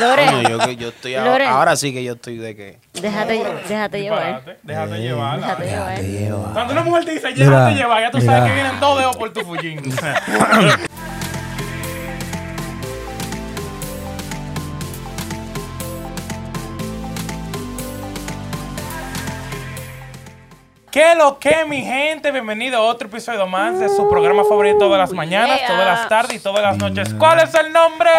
Lore, Coño, yo, yo estoy ahora, Loren. ahora sí que yo estoy de que. déjate, déjate llevar. Disparate, Déjate llevar. Déjate llevar. Cuando una mujer te dice, llévate llevar, ya tú sabes que vienen dos dedos por tu fullín. ¿Qué lo que, mi gente? Bienvenido a otro episodio más de su programa favorito de las mañanas, yeah. todas las tardes y todas las noches. ¿Cuál es el nombre?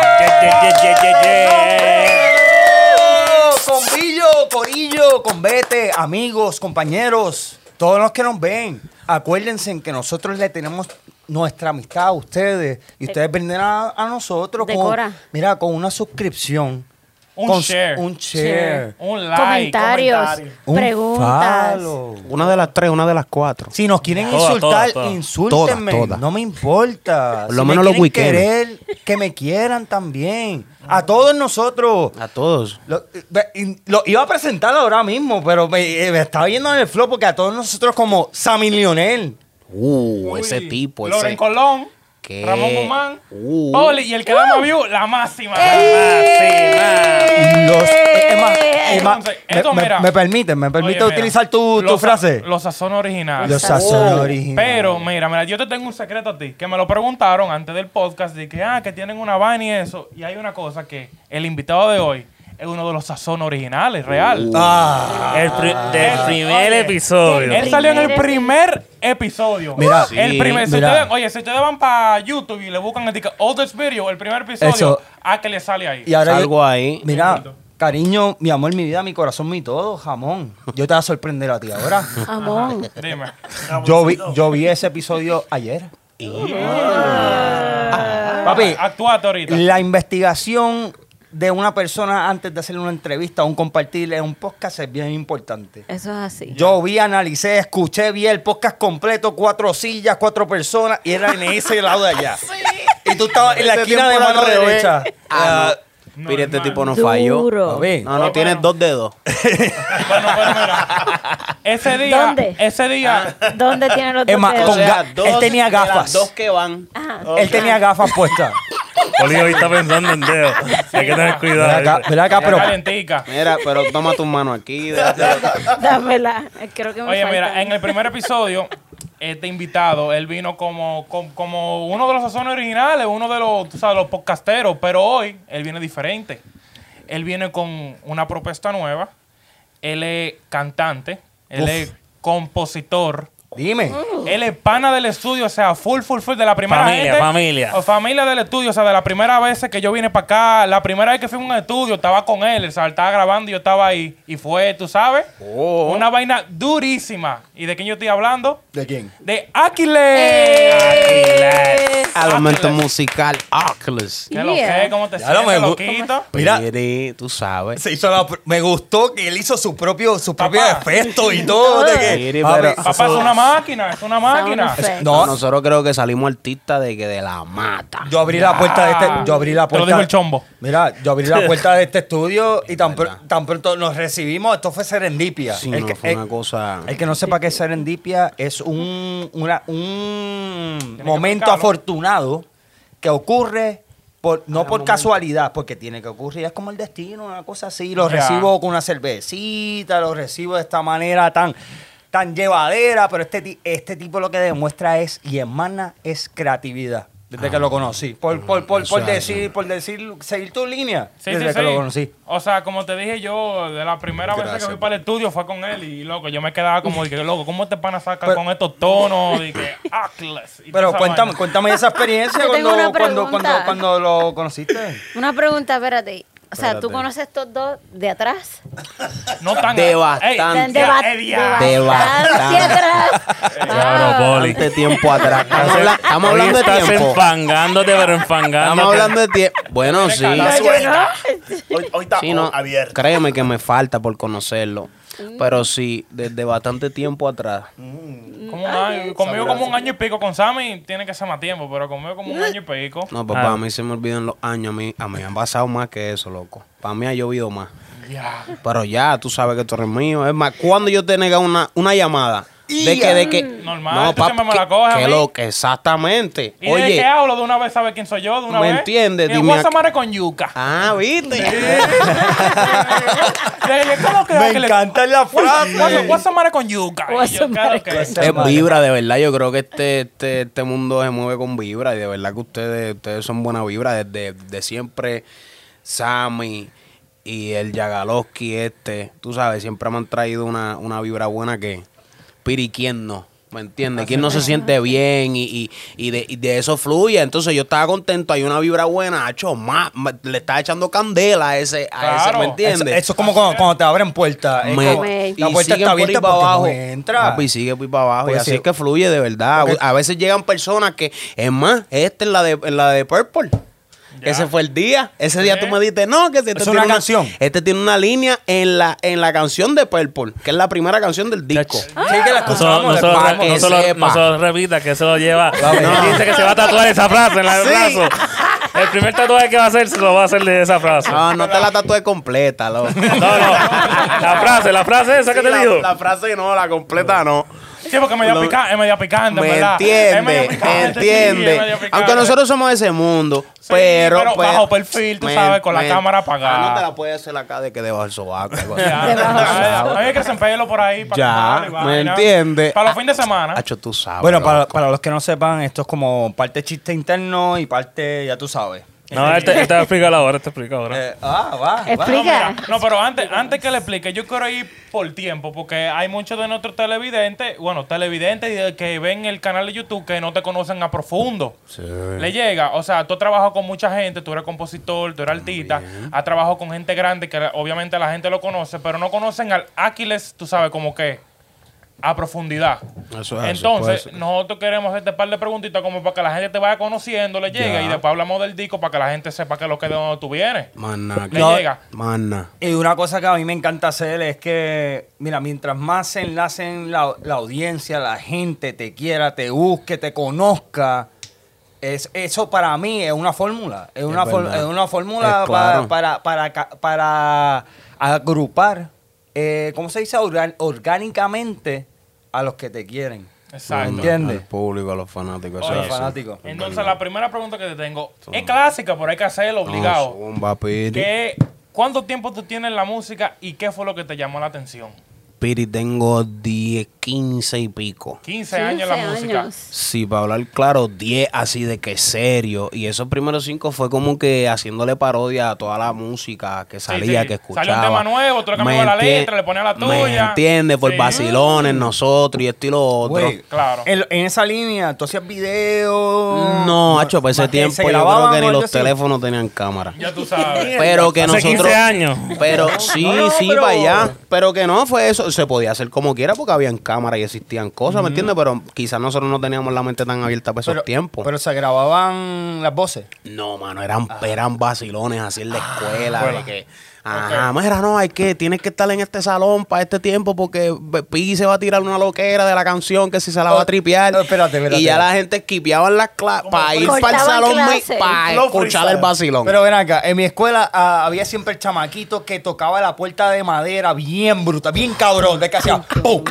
Combillo, corillo, convete, amigos, compañeros, todos los que nos ven, acuérdense en que nosotros le tenemos nuestra amistad a ustedes y ustedes vendrán a, a nosotros con, mira, con una suscripción. Un con share. Un share. Un like. Comentarios, comentario. Un preguntas. follow. Una de las tres, una de las cuatro. Si nos quieren Todas, insultar, todas, todas. insúltenme. Todas, todas. No me importa. Por lo Si menos me los quieren querer, que me quieran también. A todos nosotros. A todos. Lo, ve- y- lo iba a presentar ahora mismo, pero me, eh, me estaba viendo en el flow porque a todos nosotros como Sammy Lionel. Uh, Uy, ese tipo, Loren ese. Colón. ¿Qué? Ramón Guzmán. Uh. Poli y el que da más view, la máxima. Los, eh, es más, es más, Entonces, me, esto, me- mira. me permite, me permite Oye, mira, utilizar tu, tu los frase. Los sazones originales. Los sazones Oh, originales. Pero, mira, mira, yo te tengo un secreto a ti, que me lo preguntaron antes del podcast, de que, ah, que tienen una vaina y eso. Y hay una cosa que el invitado de hoy es uno de los sazones originales, real. Ah, El pri- del primer Oye, episodio. Él salió en el primer episodio. Mira, el primer, si mira. ustedes- oye, si ustedes van para YouTube y le buscan el Oldest Video, el primer episodio, Eso. a que le sale ahí. y ahora Salgo ahí. Mira, cariño, mi amor, mi vida, mi corazón, mi todo, jamón. Yo te voy a sorprender a ti ahora. Amón. Dime. Yo vi, yo vi ese episodio ayer. Papi, Actuate ahorita. La investigación de una persona antes de hacerle una entrevista o un compartir en un podcast es bien importante. Eso es así. Yo vi, analicé, escuché, vi el podcast completo, cuatro sillas, cuatro personas, y era en ese lado de allá. Y tú estabas en la Ese esquina de mano derecha. Ah, Ah, no. Mira, este tipo no falló. Duro. No, no, tienes bueno. dos dedos. Bueno, pero mira, ese día, ¿Dónde? ese día, ¿Dónde tienen los Es dos más, dedos? O Con sea, dos él tenía de las gafas. dos que van. Ajá. Él tenía gafas puestas. Poli hoy está pensando en dedos. Hay que tener cuidado. ven acá, pero calentica. Mira, pero toma tu mano aquí. Dámela. Creo que me Oye, falta. mira, en el primer episodio, este invitado, él vino como, como, como uno de los sazones originales, uno de los, tú sabes, los podcasteros, pero hoy él viene diferente. Él viene con una propuesta nueva. Él es cantante, él Uf. es compositor. dime. Él es pana del estudio, o sea, full, full, full de la primera Familia, gente. familia. O familia del estudio, o sea, de la primera vez que yo vine para acá, la primera vez que fui a un estudio, estaba con él, o sea, él estaba grabando y yo estaba ahí. Y fue, tú sabes, Oh. una vaina durísima. ¿Y de quién yo estoy hablando? ¿De quién? De Aquiles. Aquiles. Al momento Aquiles. musical, Oculus. ¿Qué lo Yeah. que? ¿Cómo te Ya lo sientes, loquito? Mira. Mire, tú sabes. Se hizo la- me gustó que él hizo su propio, su propio efecto y todo. de que- pero- Papá, es una máquina, es una máquina. No, Nosotros creo que salimos artistas de que de la mata. Yo abrí la puerta de este, yo abrí la Te lo puerta. dijo el chombo. Mira, yo abrí la puerta de este estudio y tan, pr- tan pronto nos recibimos, esto fue serendipia. Sí, el, no, que, fue el- una cosa. el que no sepa qué es serendipia es un, una- un que momento explicarlo. afortunado que ocurre por, no por momento. casualidad, porque tiene que ocurrir, es como el destino, una cosa así. Lo Ya. recibo con una cervecita, lo recibo de esta manera tan, tan llevadera, pero este, este tipo lo que demuestra es, y emana, es creatividad. Desde que lo conocí. Por, por, por, por decir, por decir, seguir tu línea. Sí, desde sí, que sí. lo conocí. O sea, como te dije yo, de la primera vez que fui para el estudio fue con él y, loco, yo me quedaba como, de que, loco, ¿cómo te van a sacar Pero- con estos tonos? Que, Atlas. y toda Pero cuéntame, vaina? cuéntame esa experiencia cuando, cuando, cuando, cuando lo conociste. Una pregunta, espérate. O sea, ¿tú conoces estos dos de atrás? No tan... De ba- eh, de bastante atrás. Claro, Poli. Bastante tiempo atrás. Estamos, habla- estamos Hoy hablando de estás tiempo. enfangándote, pero enfangándote. Estamos hablando de tiempo. Bueno, sí. Yo no. Hoy, hoy está Sí, no, abierto. créeme que me falta por conocerlo. Pero sí, desde bastante tiempo atrás. Como un año, conmigo como un año y pico. Con Sammy tiene que ser más tiempo, pero conmigo como un año y pico. No, papá, Ah. a mí se me olvidan los años. A mí, a mí han pasado más que eso, loco. Para mí ha llovido más. Ya. Pero ya, tú sabes que tú eres mío. Es más, cuando yo te nega una, una llamada, De que, de que. Normal, tú siempre me la coges a que lo que exactamente. Y de Oye, que hablo de una vez, ¿sabes quién soy yo? De una ¿Me vez. entiendes? El Dime a- Guasamare con yuca. ah, viste. Le dije, ¿cómo que Me encanta la frase. Guasamare con yuca. Es vibra, de verdad. Yo creo que este, este, este mundo se mueve con vibra y de verdad que ustedes, ustedes son buena vibra desde de siempre. Sammy y el Yagalowski este, tú sabes, siempre me han traído una, una vibra buena que Piri, ¿quién no? ¿Me entiendes? ¿Quién no se siente bien y, y, y de, y de eso fluye? Entonces yo estaba contento, hay una vibra buena, hecho más, más- le estaba echando candela a ese, a ese. ¿me entiendes? eso es como cuando, cuando te abren puertas. La y puerta está abierta para abajo. no entra. Papi, sigue por para abajo. Pues y así sí. es que fluye de verdad. Porque- a veces llegan personas que, es más, este es la de, la de Purple. Ya. Ese fue el día. Ese día tú me dijiste, no, que este Es tiene una canción. Este tiene una línea en la, en la canción de Purple, que es la primera canción del disco. Sí, que la escuchamos, no la no solo- no solo repita que eso lo lleva. No. Dice que se va a tatuar esa frase en el Sí. brazo. El primer tatuaje que va a hacer se lo va a hacer de esa frase. No, no te la tatué completa, loco. No, no. La frase, la frase esa que te la, digo. la frase no, la completa no. Sí, porque es media, Lo- pica- es media picante, Me ¿verdad? Es entiende, media picante, sí, entiende. es media picante. Aunque nosotros somos de ese mundo, Sí, pero, pero pues, bajo perfil, tú sabes, con la cámara apagada. Ah, no te la puedes hacer acá de que debajo del sobaco. mí me crecen pelo por ahí. para Ya, ¿me vaina. entiendes? Para los fines de semana. Hacho, tú sabes. Bueno, para, para los que no sepan, esto es como parte chiste interno y parte, ya tú sabes. No, él te, él te va a explicar ahora, él te explica ahora. Eh, ah, va. va. Explica. No, mira, no, pero antes, antes que le explique, yo quiero ir por tiempo, porque hay muchos de nuestros televidentes, bueno, televidentes que ven el canal de YouTube que no te conocen a profundo. Le llega, o sea, tú has trabajado con mucha gente, tú eres compositor, tú eres artista, has trabajado con gente grande que obviamente la gente lo conoce, pero no conocen al Aquiles, tú sabes, como que a profundidad. Eso es Entonces, nosotros queremos hacerte un par de preguntitas como para que la gente te vaya conociendo, le llegue, Ya. y después hablamos del disco para que la gente sepa que es lo que de donde tú vienes. Mana, Le No. llega. mana. Y una cosa que a mí me encanta hacer es que, mira, mientras más se enlacen la, la audiencia, la gente te quiera, te busque, te conozca, es, eso para mí es una fórmula. Es una, for- es una fórmula Es claro. para, para, para agrupar, eh, ¿cómo se dice? Organ- orgánicamente a los que te quieren. Exacto. ¿Me entiendes? Al público, a los fanáticos. Oye, es así. fanáticos. Entonces, la primera pregunta que te tengo es clásica, pero hay que hacerlo obligado. No. ¿Qué- ¿Cuánto tiempo tú tienes en la música y qué fue lo que te llamó la atención? Piri, tengo 10, 15 y pico. 15 años en la 15 música. Sí, para hablar claro, 10 así de que serio. Y esos primeros 5 fue como que haciéndole parodia a toda la música que salía, sí. que escuchaba. Salió un tema nuevo, tú le cambiabas ¿Me la letra, le ponías la ¿Me tuya. entiendes? Por Sí. vacilones, nosotros y esto y lo otro. Claro. En, en esa línea, tú hacías videos. No, hacho, por ese tiempo yo creo que ni los teléfonos tenían cámara. Ya tú sabes. Pero que Hace nosotros. 15 años. Pero sí, No, no, sí, pero- para allá. Pero que no fue eso. Se podía hacer como quiera porque habían cámaras y existían cosas, ¿me entiendes? Pero quizás nosotros no teníamos la mente tan abierta para esos tiempos. pero se grababan las voces. no, mano, eran, Ah. eran vacilones así en la escuela. de que, ajá, mira, no, hay que, tienes que estar en este salón para este tiempo porque Piggy se va a tirar una loquera de la canción que si se la va Oh, a tripear. no, espérate, espérate. Y ya la gente esquipeaba las clases para ir para el salón para escuchar el vacilón. Pero ven acá, en mi escuela ah, había siempre el chamaquito que tocaba la puerta de madera bien bruta, bien cabrón, de que hacía ¡pum!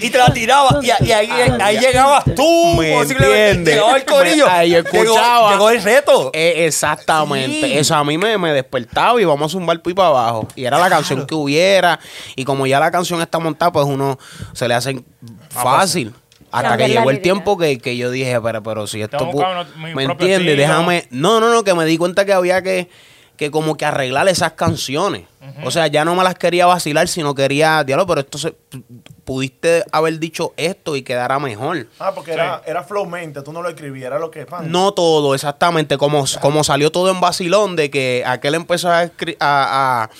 Y te la tiraba y, y ahí, ahí llegabas tú, Me posiblemente. Llegaba el corillo. Ahí llegó, escuchaba. llegó el reto. Eh, exactamente. Sí. Eso a mí me, me despertaba y vamos a zumbar pi para abajo. Y era la canción que hubiera. Y como ya la canción está montada, pues uno se le hace fácil. Hasta que llegó el tiempo que, que yo dije, pero, pero si esto... ¿Me entiendes? Déjame... No, no, no, que me di cuenta que había que, que como que arreglar esas canciones. O sea, ya no me las quería vacilar, sino quería... Diablo, pero esto se... Pudiste haber dicho esto y quedara mejor. Ah, porque era, era flow mente, tú no lo escribías, era lo que pan. No todo, exactamente. Como, como salió todo en vacilón, de que aquel empezó a escribir. A, a-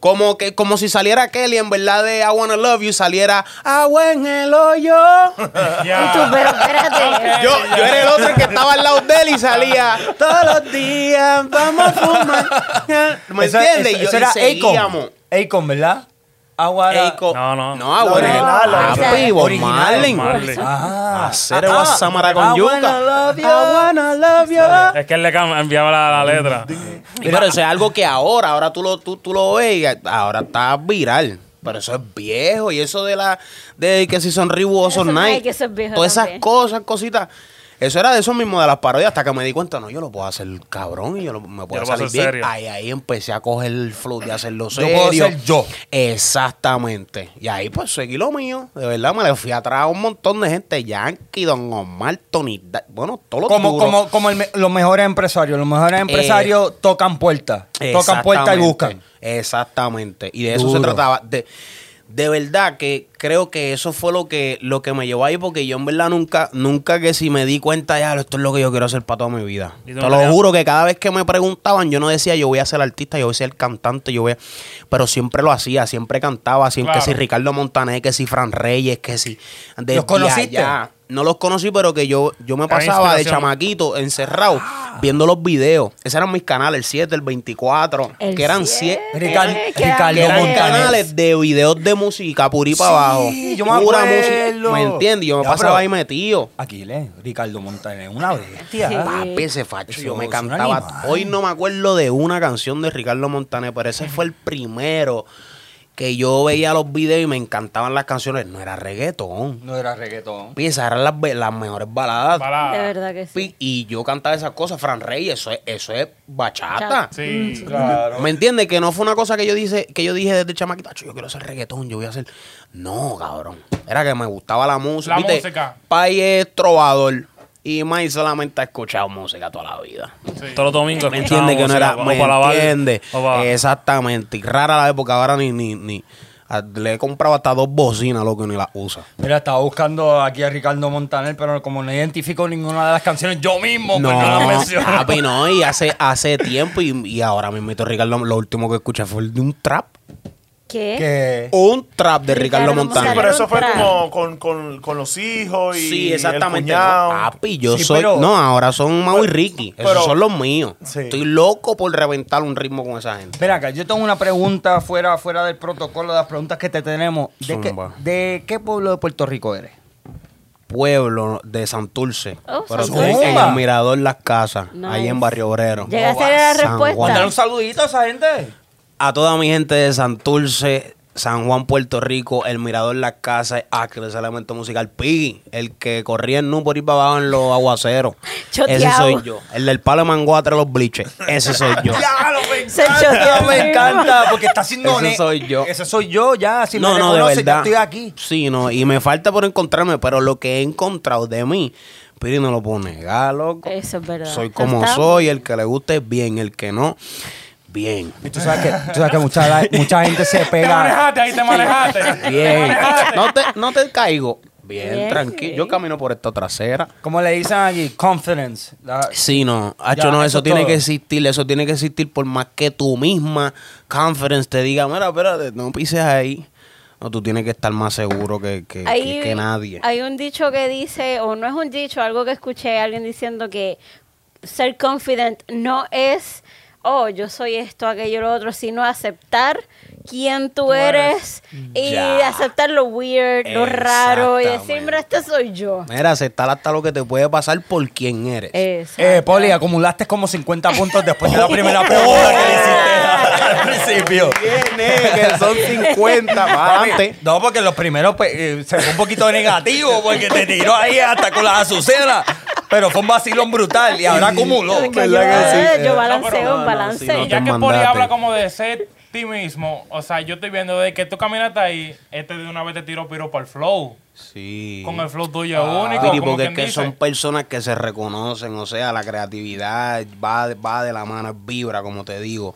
como, que, como si saliera Kelly en verdad de I Wanna Love You, saliera Agua en el hoyo. Ya. Tú, pero espérate. yo, yo era el otro que estaba al lado de él y salía todos los días, vamos a fumar. ¿Me Eso- entiendes? eso- Y yo- eso y era. Akon, ¿verdad? Agua era- Eiko- No, no. No, Agua en el original, la Ah, original. papi, Bob. Marley. Marley. Ah, Hacer ah, samara con I yuca. wanna love you. I wanna love you. Es que él le enviaba la, la letra. Y pero eso es algo que ahora, ahora tú lo, tú, tú lo ves y ahora está viral. pero eso es viejo. Y eso de la, de que si son no hay Nike. que eso es viejo Todas esas también. cosas, cositas. Eso era de eso mismo, de las parodias, hasta que me di cuenta, no, yo lo puedo hacer cabrón y yo lo, me puedo lo puedo salir hacer bien. serio. Ahí, ahí empecé a coger el flow de hacerlo Yo serio. puedo ser yo. Exactamente. Y ahí pues seguí lo mío. De verdad, me le fui atrás a un montón de gente. Yankee, Don Omar, Tony, Da- bueno, todos los Como, duros. como, como el me- los mejores empresarios. Los mejores empresarios tocan puertas. Tocan puertas y Exactamente, buscan. Exactamente. Y de eso Duro. se trataba. De, de verdad que creo que eso fue lo que, lo que me llevó ahí, porque yo en verdad nunca, nunca que si me di cuenta ya, esto es lo que yo quiero hacer para toda mi vida. Te lo juro que cada vez que me preguntaban, yo no decía yo voy a ser artista, yo voy a ser cantante, yo voy a... Pero siempre lo hacía, siempre cantaba, siempre Claro. que si Ricardo Montaner, que si Fran Reyes, que si... desde ¿Los conociste? allá. No los conocí, pero que yo, yo me pasaba de chamaquito, encerrado, viendo los videos. Esos eran mis canales, el 7, el 24, El que eran siete, 7 Ricardo- que Ricardo eran Montaner. canales de videos de música, puri para abajo. yo me Pura música. ¿Me entiendes? Yo me Ya, pasaba ahí metido. Aquiles, Ricardo Montaner, una bestia. Sí. Papi, ese facho, Eso yo me cantaba. Hoy no me acuerdo de una canción de Ricardo Montaner, pero ese fue el primero que yo veía los videos y me encantaban las canciones. No era reggaetón. No era reggaetón. Pi, esas eran las, las mejores baladas. Para- De verdad que sí. Y yo cantaba esas cosas, Fran Rey, eso es, eso es bachata. Sí. Claro. ¿Me entiendes? Que no fue una cosa que yo dije, que yo dije desde chamaquito, "Acho, yo quiero hacer reggaetón, yo voy a hacer. No, cabrón. Era que me gustaba la música. La ¿viste? música. Pai es trovador. Y Mai solamente ha escuchado música toda la vida. sí. Todos los domingos ¿Me entiendes? Que no era. ¿Me para- Exactamente. Y rara la época, ahora ni. ni, ni le he comprado hasta dos bocinas, loco, ni las usa. Mira, estaba buscando aquí a Ricardo Montaner, pero como no identifico ninguna de las canciones yo mismo, No, pues no las menciono. papi, no. Y hace, hace tiempo, y, y ahora mismo Ricardo, lo último que escuché fue el de un trap. ¿Qué? Que Un trap de Ricardo, Ricardo Montaner. Sí, pero eso fue como con, con, con los hijos y Sí, exactamente. el. No, papi, yo Sí, soy. pero- no, ahora son Mau y Ricky. Esos pero- son los míos. Sí. Estoy loco por reventar un ritmo con esa gente. Ven acá, yo tengo una pregunta fuera, fuera del protocolo de las preguntas que te tenemos. ¿De qué, Zumba. ¿De qué pueblo de Puerto Rico eres? Pueblo de Santurce. Oh, pero Santurce. estoy en el Mirador Las Casas, Nice. ahí en Barrio Obrero. Llegaste a la respuesta. Mándale un saludito a esa gente. A toda mi gente de Santurce, San Juan, Puerto Rico, el Mirador Las Casas, Acre, ese elemento musical. Piggy, el que corría en nu por ir para abajo en los aguaceros. Choteado. Ese soy yo. El del palo de mango entre los bliches. Ese soy yo. Ya, lo me Se encanta, me encanta, porque está haciendo Ese ne- soy yo. Ese soy yo, ya. Si no, me no, de reconoce, verdad. ya estoy aquí. Sí, no, y me falta por encontrarme, pero lo que he encontrado de mí, Piri no lo puedo negar, loco. Eso es verdad. Soy como Está- soy, el que le guste bien, el que no, bien. Y tú sabes que, tú sabes que mucha, mucha gente se Te pega. manejaste, ahí te manejaste. Te Bien. manejaste. No te, no te caigo. Bien, Bien, tranquilo. Yo camino por esta trasera. Como le dicen aquí, confidence. La- Sí, no. Hacho, Ya, no, eso eso tiene todo. que existir. Eso tiene que existir por más que tú misma, conference, te diga, mira, espérate, no pises ahí. No, tú tienes que estar más seguro que, que, que- Hay, que nadie. hay un dicho que dice, o no es un dicho, algo que escuché alguien diciendo que ser confident no es, oh, yo soy esto, aquello, lo otro, sino aceptar quién tú, eres, y Ya. aceptar lo weird, lo raro y decir, mira, este soy yo. Mira, aceptar hasta lo que te puede pasar por quién eres. Eh, Poli, acumulaste como 50 puntos después de la primera pregunta que le hiciste al principio. Que son 50 para adelante. No, porque los primeros pues, eh, se fue un poquito negativo porque te tiró ahí hasta con las azucenas. Pero fue un vacilón brutal y ahora acumuló. Porque yo, ¿verdad que sí? yo Eh, balanceo, no, balanceo. sí, no Y ya que Poli habla como de ser ti mismo, o sea, yo estoy viendo de que tú caminaste ahí, este de una vez te tiró piro por el flow. Sí. Con el flow tuyo único. Piri, como porque es que dice. son personas que se reconocen, o sea, la creatividad va, va de la mano, vibra, como te digo.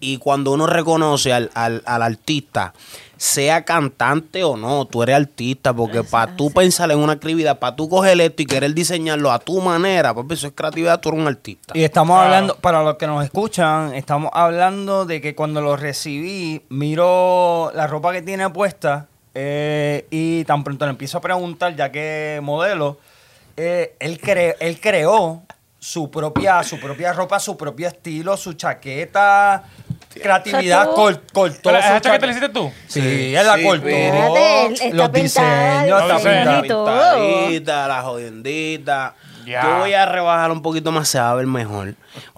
Y cuando uno reconoce al, al, al artista, sea cantante o no, tú eres artista, porque para tú pensar en una actividad, para tú coger esto y querer diseñarlo a tu manera, pues eso es creatividad, tú eres un artista. Y estamos Claro. hablando, para los que nos escuchan, estamos hablando de que cuando lo recibí, miro la ropa que tiene puesta eh, y tan pronto le empiezo a preguntar, ya que modelo, eh, él, cre- él creó su propia, su propia ropa, su propio estilo, su chaqueta, creatividad, tú- col- cortó su ¿Esa chaqueta chaqueta. la hiciste tú? Sí, él la Sí, cortó. Está los pintada, diseños, está pintada. pintadita, la jodiendita. Yo voy a rebajar un poquito más, se va a ver mejor.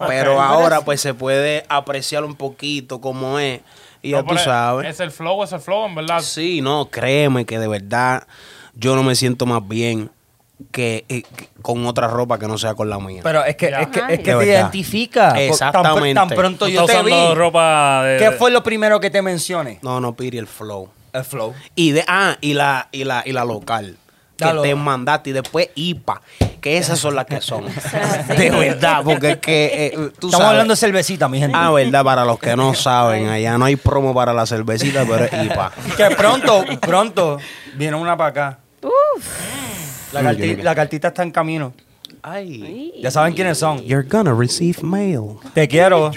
Pero ahora pues se puede apreciar un poquito como es. Y ya No, tú sabes. Es el flow, es el flow, en verdad. Sí, no, créeme que de verdad yo no me siento más bien que, eh, que con otra ropa que no sea con la mía. Pero es que, es que, es que te identifica. Exactamente. Tan, pronto yo te vi. ropa de... ¿Qué fue lo primero que te mencioné? no, no, Piri, el flow. El flow. Y de, ah, y la, y la, y la local. Que te mandaste y después IPA. Que esas son las que son. de verdad, porque es que eh, tú Estamos sabes. hablando de cervecita, mi gente. Ah, verdad, para los que no saben, allá no hay promo para la cervecita, pero es IPA. Que pronto, pronto, viene una para acá. La, carti- cartita está en camino. Ay. Ya saben quiénes son. You're gonna receive mail. Te quiero.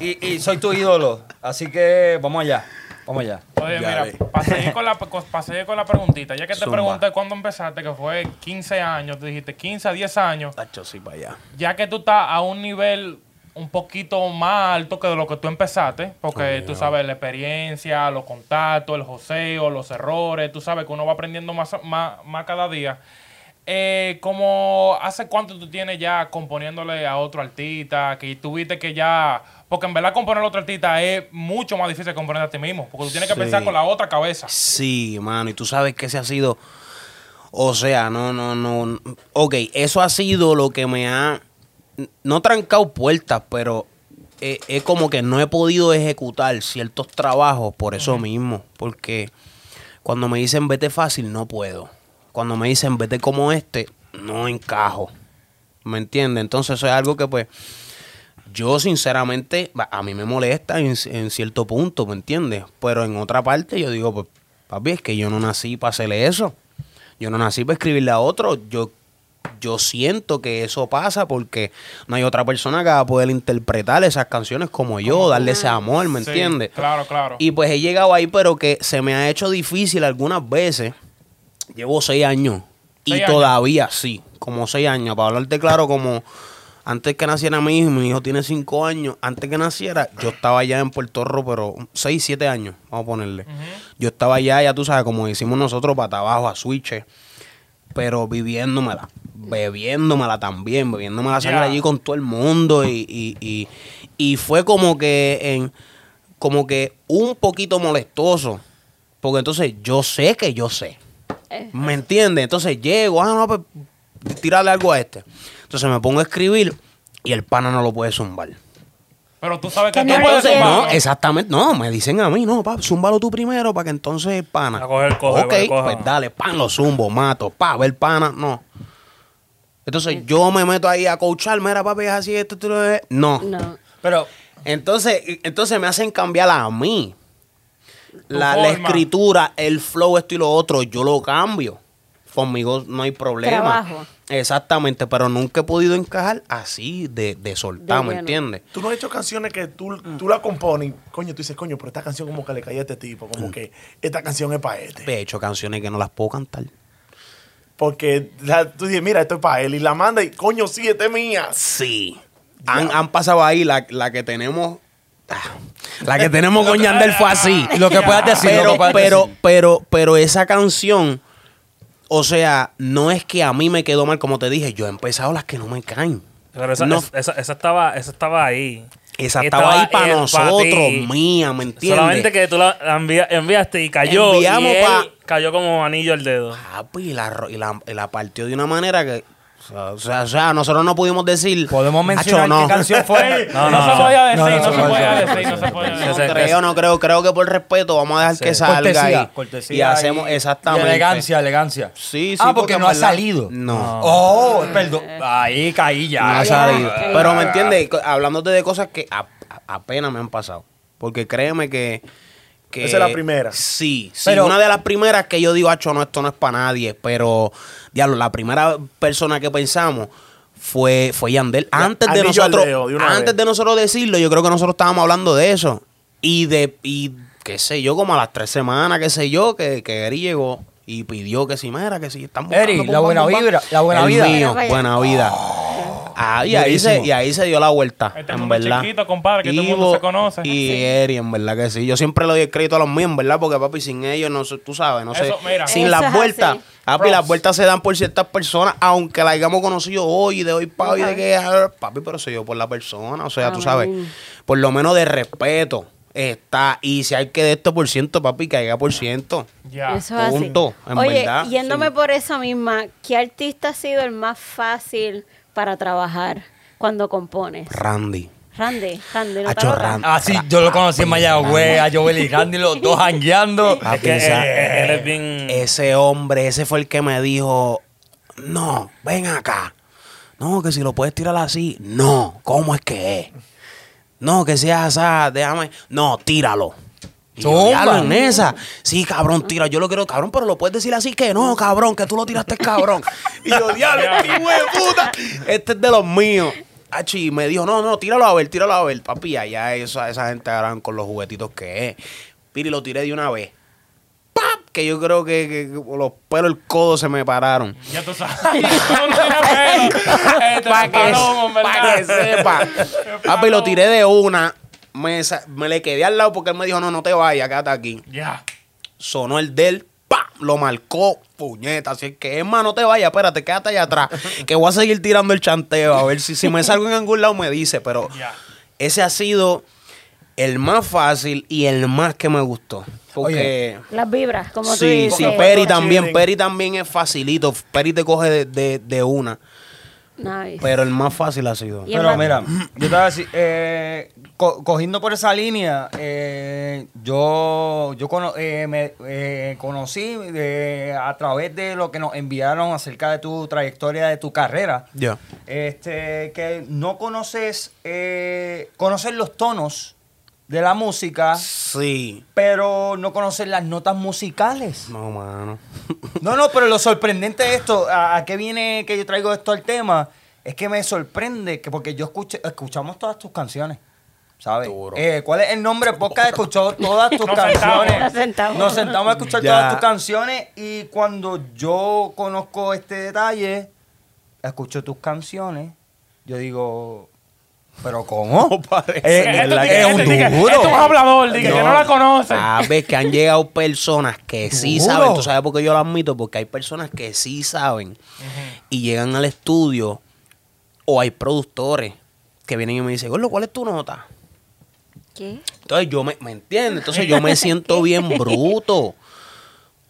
Y soy tu ídolo. Así que vamos allá. Vamos allá. Oye, Ya mira, ve. seguir, con la, pa seguir con la preguntita, ya que te Zumba. pregunté cuándo empezaste, que fue 15 años, tú dijiste 15 a 10 años, Tacho, sí, para allá. ya que tú estás a un nivel un poquito más alto que de lo que tú empezaste, porque tú sabes la experiencia, los contactos, el joseo, los errores, tú sabes que uno va aprendiendo más, más, más cada día. Eh, como hace cuánto tú tienes ya componiéndole a otro artista, que tuviste que ya, porque en verdad componer a otro artista es mucho más difícil que componer a ti mismo, porque tú tienes que Sí. pensar con la otra cabeza. Sí, mano, y tú sabes que ese ha sido. O sea, no, no, no. Ok, eso ha sido lo que me ha. No trancado puertas, pero es como que no he podido ejecutar ciertos trabajos por eso mismo. Porque cuando me dicen vete fácil, no puedo. Cuando me dicen vete como este, no encajo. ¿Me entiendes? Entonces, eso es algo que, pues. Yo, sinceramente, a mí me molesta en, en cierto punto, ¿me entiendes? Pero en otra parte, yo digo, pues, papi, es que yo no nací para hacerle eso. Yo no nací para escribirle a otro. Yo, yo siento que eso pasa porque no hay otra persona que va a poder interpretar esas canciones como yo, darle ese amor, ¿me Sí, entiendes? Claro, claro. Y pues he llegado ahí, pero que se me ha hecho difícil algunas veces. Llevo seis años. Y todavía sí, como seis años. Para hablarte claro, como antes que naciera mi hijo, mi hijo tiene cinco años. Antes que naciera, yo estaba allá en Puerto Rico, pero seis, siete años, vamos a ponerle. Yo estaba allá, ya tú sabes, como decimos nosotros, para abajo, a switches. Pero viviéndomela, bebiéndomela también, bebiéndomela sangre Ya. allí con todo el mundo. Y, y, y, y fue como que en como que un poquito molestoso. Porque entonces yo sé que yo sé. Eh, ¿Me entiendes? Entonces llego, ah, no, pues tirarle algo a este. Entonces me pongo a escribir y el pana no lo puede zumbar. Pero tú sabes que tú no puedes lo Entonces, zumbarlo. no, exactamente, no, me dicen a mí, no, pa, zúmbalo tú primero para que entonces el pana. A coger, coge, ok, coge, coge. pues dale, pan, lo zumbo, mato, pa, ver pana, no. Entonces yo me meto ahí a coachar, mira, papi, es así, esto, esto, esto. No. no. Pero, Entonces, entonces me hacen cambiar a mí. La, escritura, el flow, esto y lo otro, yo lo cambio. Conmigo no hay problema. Trabajo. Exactamente, pero nunca he podido encajar así de, de soltar, ¿me entiendes? Tú no has hecho canciones que tú, tú la compones, y, coño, tú dices, coño, pero esta canción como que le cae a este tipo, Mm. como que esta canción es para este. He hecho canciones que no las puedo cantar. Porque la- tú dices, mira, esto es para él, y la manda y, coño, sí, esta es mía. Sí. Han, han pasado ahí la, la que tenemos. La que tenemos con Yandel fue así. lo que puedas decir, pero, puedas pero, decir. pero, pero esa canción, o sea, no es que a mí me quedó mal, como te dije, yo he empezado las que no me caen. Pero esa, No. es- esa, esa estaba, esa estaba ahí. Esa estaba ahí para nosotros, mía, ¿me entiendes? Solamente que tú la envia- enviaste y cayó. Enviamos y él pa- cayó como anillo al dedo. Papi, y la, ro- y la, y la partió de una manera que. O sea, o sea, nosotros no pudimos decir. ¿podemos "Acho, mencionar no. qué canción fue? No, No, no, se podía decir, no, no, no se se podía decir, no se podía No decir. Ese- creo, no creo. Creo que por respeto vamos a dejar Sí. que salga cortesía, y, cortesía y hacemos y- exactamente. y elegancia, elegancia. Sí, sí. Ah, porque en no ha verdad- salido. No. Oh, perdón. Ahí caí ya. No ha salido. Pero me entiendes, Co- hablándote de cosas que a- a- apenas me han pasado. Porque créeme que. Que Esa es la primera. Sí, sí. Pero- una de las primeras que yo digo, acho, no, esto no es para nadie. Pero, diablo, la primera persona que pensamos fue, fue Yandel. Antes de nosotros, de antes vez. de nosotros decirlo, yo creo que nosotros estábamos hablando de eso. Y de, y qué sé yo, como a las tres semanas, qué sé yo, que, que Eri llegó y pidió que si mera, que si están buscando, Eri, la buena vibra, la buena El vida. mío, buena vida. Ah, y ahí, se, y ahí se dio la vuelta. Este en verdad. chiquito, compadre, que todo el mundo Ivo se conoce. Y Eri, en verdad que sí. Yo siempre le doy el crédito a los míos, en verdad, porque papi, sin ellos, no sé, tú sabes, no sé. Mira. sin Eso las vueltas. así. Papi, las vueltas se dan por ciertas personas, aunque la hayamos conocido hoy, de hoy para hoy, de que, ah, papi, pero se dio por la persona. O sea, tú sabes, por lo menos de respeto está. Y si hay que de esto por ciento, papi, que haya por ciento. Ya. Eso es así. Punto, en Oye, verdad, yéndome sí. por eso misma, ¿qué artista ha sido el más fácil para trabajar cuando compones? Randy. Randy, Randy, ¿no? Randy. Ah, sí, yo lo conocí en Mayagüez, a Joel y Randy, los dos Es que él es bien. Ese hombre, ese fue el que me dijo, no, ven acá. No, que si lo puedes tirar así. No, ¿cómo es que es? No, que sea así, déjame. No, tíralo. Y yo. "Diablo, en esa. Sí, cabrón, tira. Yo lo quiero, cabrón, pero lo puedes decir así que no, cabrón, que tú lo tiraste, cabrón. y yo, diablo, este hijo de puta. Este es de los míos. Achi, y me dijo, no, no, tíralo a ver, tíralo a ver. Papi, allá esa, esa gente agarran con los juguetitos que es. Piri, lo tiré de una vez. ¡Pap! Que yo creo que, que- que los pelos del codo se me pararon. Ya tú sabes. Este Para es que, pa' que sepa. Papi, lo tiré de una. Me, me le quedé al lado porque él me dijo, no, no te vayas, quédate aquí. Ya. Sonó el del, pa, lo marcó, puñeta. Así que, es más, no te vayas, espérate, quédate allá atrás. Que voy a seguir tirando el chanteo. A ver si, si me salgo en algún lado me dice. Pero ese ha sido el más fácil y el más que me gustó. Porque... Las vibras, como tú sí, dices. sí, Peri también, Chilling. Peri también es facilito. Peri te coge de, de- de una. Nice. Pero el más fácil ha sido. Pero mira, yo te voy a decir, eh, co- cogiendo por esa línea, eh, yo, yo cono- eh, me, eh, conocí eh, a través de lo que nos enviaron acerca de tu trayectoria, de tu carrera, Ya. este, que no conoces, eh, conoces los tonos de la música, Sí. pero no conoces las notas musicales. No, mano. No, no, pero lo sorprendente de esto, ¿a, a qué viene que yo traigo esto al tema? Es que me sorprende que porque yo escuché, escuchamos todas tus canciones, ¿sabes? Duro. Eh, ¿Cuál es el nombre? Podcast escuchó todas tus Nos canciones. sentamos. Nos sentamos. Nos sentamos a escuchar Ya. todas tus canciones y cuando yo conozco este detalle, escucho tus canciones, yo digo, ¿pero cómo? No parece. Eh, Este ¿verdad tigre- que es este un duro. Este es un hablador, diga, que no la conoce. Sabes que han llegado personas que sí Duro. saben. ¿Tú sabes por qué yo lo admito? Porque hay personas que sí saben y llegan al estudio o hay productores que vienen y me dicen, Gordo, ¿cuál es tu nota? ¿Qué? Entonces yo me, ¿me entiendes? Entonces yo me siento bien bruto.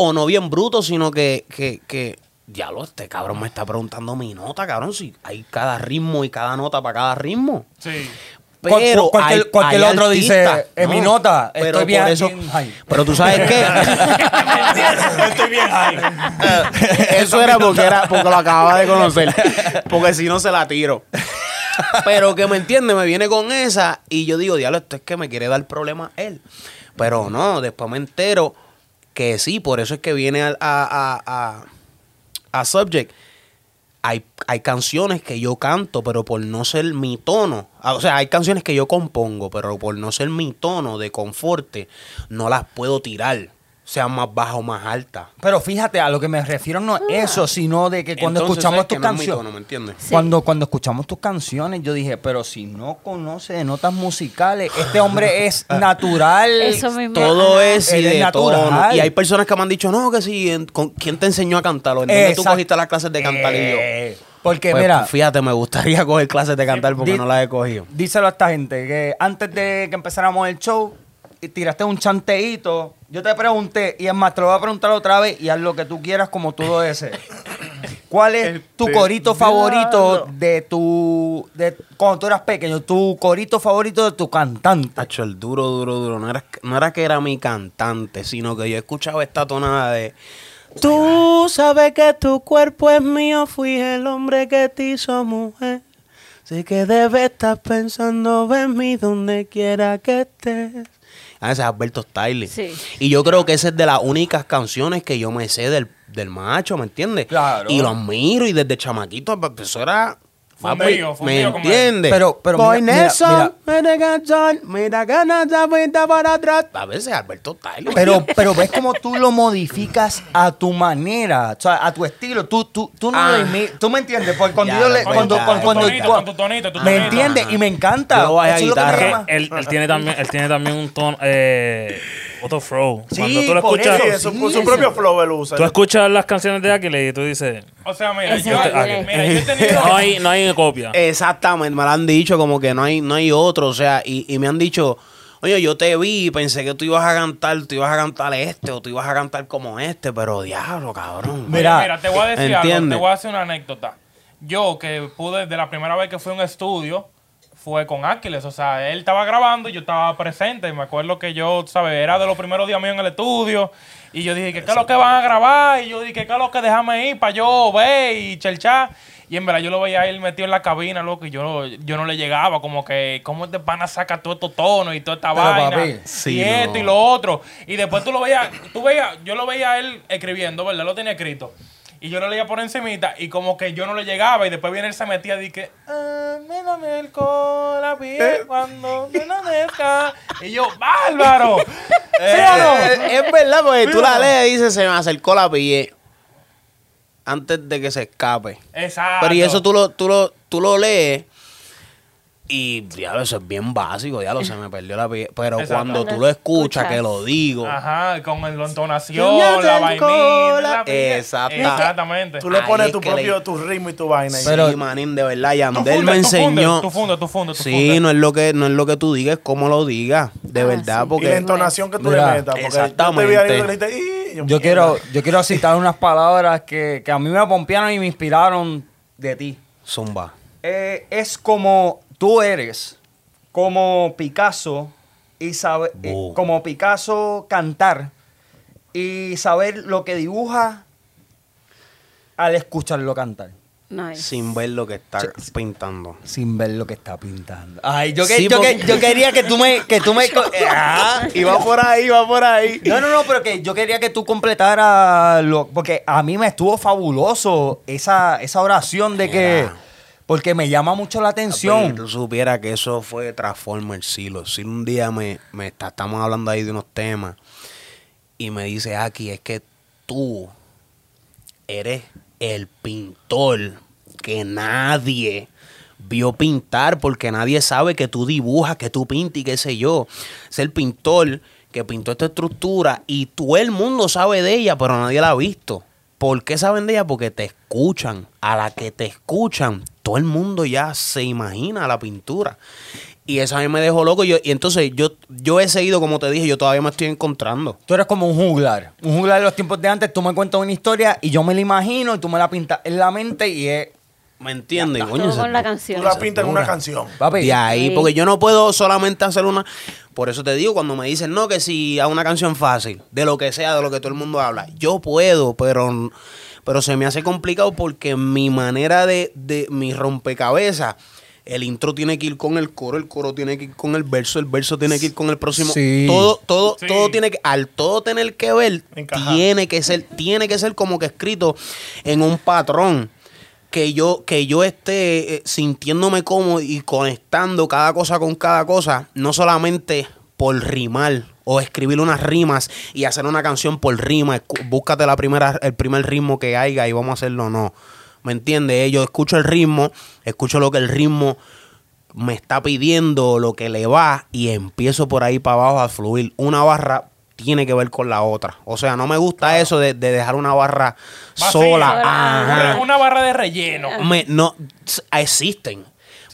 O no bien bruto, sino que, que, que diablo, este cabrón me está preguntando mi nota, cabrón. Si hay cada ritmo y cada nota para cada ritmo. Sí. Pero cualquier- hay- cualquier hay otro dice, "En mi nota, pero estoy por bien- eso- bien high". Pero tú sabes qué, Estoy bien high. eso era porque era porque lo acababa de conocer, porque si no se la tiro. Pero que me entiende, me viene con esa y yo digo, diablo, esto es que me quiere dar problemas él. Pero no, después me entero que sí, por eso es que viene al- a, a, a, a Subject. Hay, hay canciones que yo canto, pero por no ser mi tono. ah, O sea, hay canciones que yo compongo, pero por no ser mi tono de conforte, no las puedo tirar. Sean más bajas o más altas. Pero fíjate, a lo que me refiero no es eso, sino de que cuando Entonces, escuchamos ¿sabes que tus no es mi canciones. tono, ¿me entiendes? Sí. Cuando, cuando escuchamos tus canciones, yo dije, pero si no conoce de notas musicales, este hombre es natural. Eso mismo. Todo es Él es de natural. tono. Y hay personas que me han dicho, no, que en- con- ¿quién te enseñó a cantarlo? ¿En dónde tú Exacto. cogiste las clases de cantar? Y yo, Eh, Porque pues, mira, fíjate, me gustaría coger clases de cantar porque Di- no las he cogido. díselo a esta gente, que antes de que empezáramos el show, tiraste un chanteíto. Yo te pregunté, y es más, te lo voy a preguntar otra vez, y haz lo que tú quieras como tú lo desees. ¿Cuál es tu Este, corito favorito de tu. de cuando tú eras pequeño? Tu corito favorito de tu cantante. Tacho, el duro, duro, duro. No era, no era que era mi cantante, sino que yo escuchaba esta tonada de... Tú sabes que tu cuerpo es mío, fui el hombre que te hizo mujer. Sé que debes estar pensando en mí donde quiera que estés. Ah, ese es Alberto Stiley. Sí. Y yo creo que esa es de las únicas canciones que yo me sé del, del macho, ¿me entiendes? Claro. Y lo admiro y desde chamaquito, pues, eso era Papi, Fundido, ¿Me entiendes? Pero- pero Boy mira, mira, Nelson, mira canción, mira ganas de vuelta para atrás. A veces Alberto Tyler. Pero, pero ves como tú lo modificas a tu manera, o sea, a tu estilo. Tú, tú, tú no Ah. lo ¿Tú me entiendes? Porque cuando Ya, yo le. con Cuando, tu- cuando, cuando- tonito, con tu tonito, tu ¿Me tonito. entiendes? Y me encanta. Yo voy a Eso es lo que me guitarra. él, él tiene también, él tiene también un tono, eh, otro flow. Sí, Cuando tú lo por escuchas, eso, su, sí, su propio flow él usa. tú escuchas las canciones de Aquiles y tú dices, O sea, mira, Ese yo, es el- mira, yo he tenido... no hay, no hay copia. Exactamente, me lo han dicho como que no hay, no hay otro, o sea, y, y me han dicho, oye, yo te vi y pensé que tú ibas a cantar, tú ibas a cantar este o tú ibas a cantar como este, pero diablo, cabrón. Mira, Mira, te voy a decir algo, te voy a hacer una anécdota. Yo que pude, de la primera vez que fui a un estudio, fue con Aquiles. O sea, él estaba grabando y yo estaba presente. Me acuerdo que yo, ¿sabes? Era de los primeros días míos en el estudio. Y yo dije, ¿qué es lo que van a grabar? Y yo dije, ¿qué es lo que déjame ir para yo ver y chelchar? Y en verdad yo lo veía él metido en la cabina, loco, y yo, yo no le llegaba. Como que, ¿cómo este pana saca todo estos tonos y toda esta Pero, vaina? papi, sí, y esto no. y lo otro. Y después tú lo veías, tú veías, yo lo veía a él escribiendo, ¿verdad? Lo tenía escrito. Y yo lo leía por encimita y como que yo no le llegaba y después viene él se metía y que ah, me dame el cola cuando me amanezca. Y yo, bárbaro. ¿Sí o no? Eh, es verdad, porque tú la lees y dices, se me acercó la pillé antes de que se escape. Exacto. Pero y eso tú lo, tú lo, tú lo lees y, diablo, eso es bien básico, diablo, se me perdió la pillé. Pero Exacto. cuando tú lo escuchas, escuchas. que lo digo, Ajá, con la Me entonación, la vainilla. Exacto. Exactamente. Tú le pones es tu propio le- tu ritmo y tu vaina. Pero- sí, manín, de verdad, Yandel me enseñó. Tú fundes, tú fundes, tú Sí, no es lo que no es lo que tú digas, es cómo lo digas, de Ah, verdad, sí. y la porque entonación que tú Mira, le metas. Porque yo te vi exactamente. Yo quiero, yo quiero citar unas palabras que, que a mí me pompearon y me inspiraron de ti. zumba. Eh, es como tú eres, como Picasso, y sabe, eh, Oh. como Picasso cantar y saber lo que dibuja al escucharlo cantar. Nice. Sin ver lo que está pintando. Sin ver lo que está pintando. Ay, yo, que- Sí, yo, que- yo quería que tú me... Que tú me co- Ah, Y va por ahí, va por ahí. No, no, no, pero que yo quería que tú completaras lo... Porque a mí me estuvo fabuloso esa, esa oración de que... Porque me llama mucho la Si atención. tú supieras que eso fue Transformer Silo. Si un día me, me está- estamos hablando ahí de unos temas y me dice aquí es que tú eres el pintor que nadie vio pintar porque nadie sabe que tú dibujas, que tú pintas y qué sé yo. Es el pintor que pintó esta estructura y todo el mundo sabe de ella, pero nadie la ha visto. ¿Por qué saben de ella? Porque te escuchan. A la que te escuchan, todo el mundo ya se imagina la pintura. Y eso a mí me dejó loco. Y, yo- y entonces yo, yo he seguido, como te dije, yo todavía me estoy encontrando. Tú eres como un juglar. Un juglar de los tiempos de antes. Tú me cuentas una historia y yo me la imagino y tú me la pintas en la mente y es... ¿Me entiendes? Todo Coño, con la Tú canción. la pintas en una canción. Papi, De ahí, Sí. porque yo no puedo solamente hacer una. Por eso te digo, cuando me dicen, no, que si a una canción fácil, de lo que sea, de lo que todo el mundo habla, yo puedo, pero, pero se me hace complicado porque mi manera de, de mi rompecabezas, el intro tiene que ir con el coro, el coro tiene que ir con el verso, el verso tiene que ir con el próximo. Sí. Todo, todo, Sí. todo tiene que, al todo tener que ver, Encajar. tiene que ser, tiene que ser como que escrito en un patrón que yo, que yo esté eh, sintiéndome cómodo y conectando cada cosa con cada cosa, no solamente por rimar o escribir unas rimas y hacer una canción por rima, búscate la primera, el primer ritmo que haya y vamos a hacerlo, no. ¿Me entiendes? Eh, Yo escucho el ritmo, escucho lo que el ritmo me está pidiendo, lo que le va y empiezo por ahí para abajo a fluir. Una barra tiene que ver con la otra. O sea, no me gusta eso de, de dejar una barra Vacía. sola. Una, Ajá. una barra de relleno. Me- no existen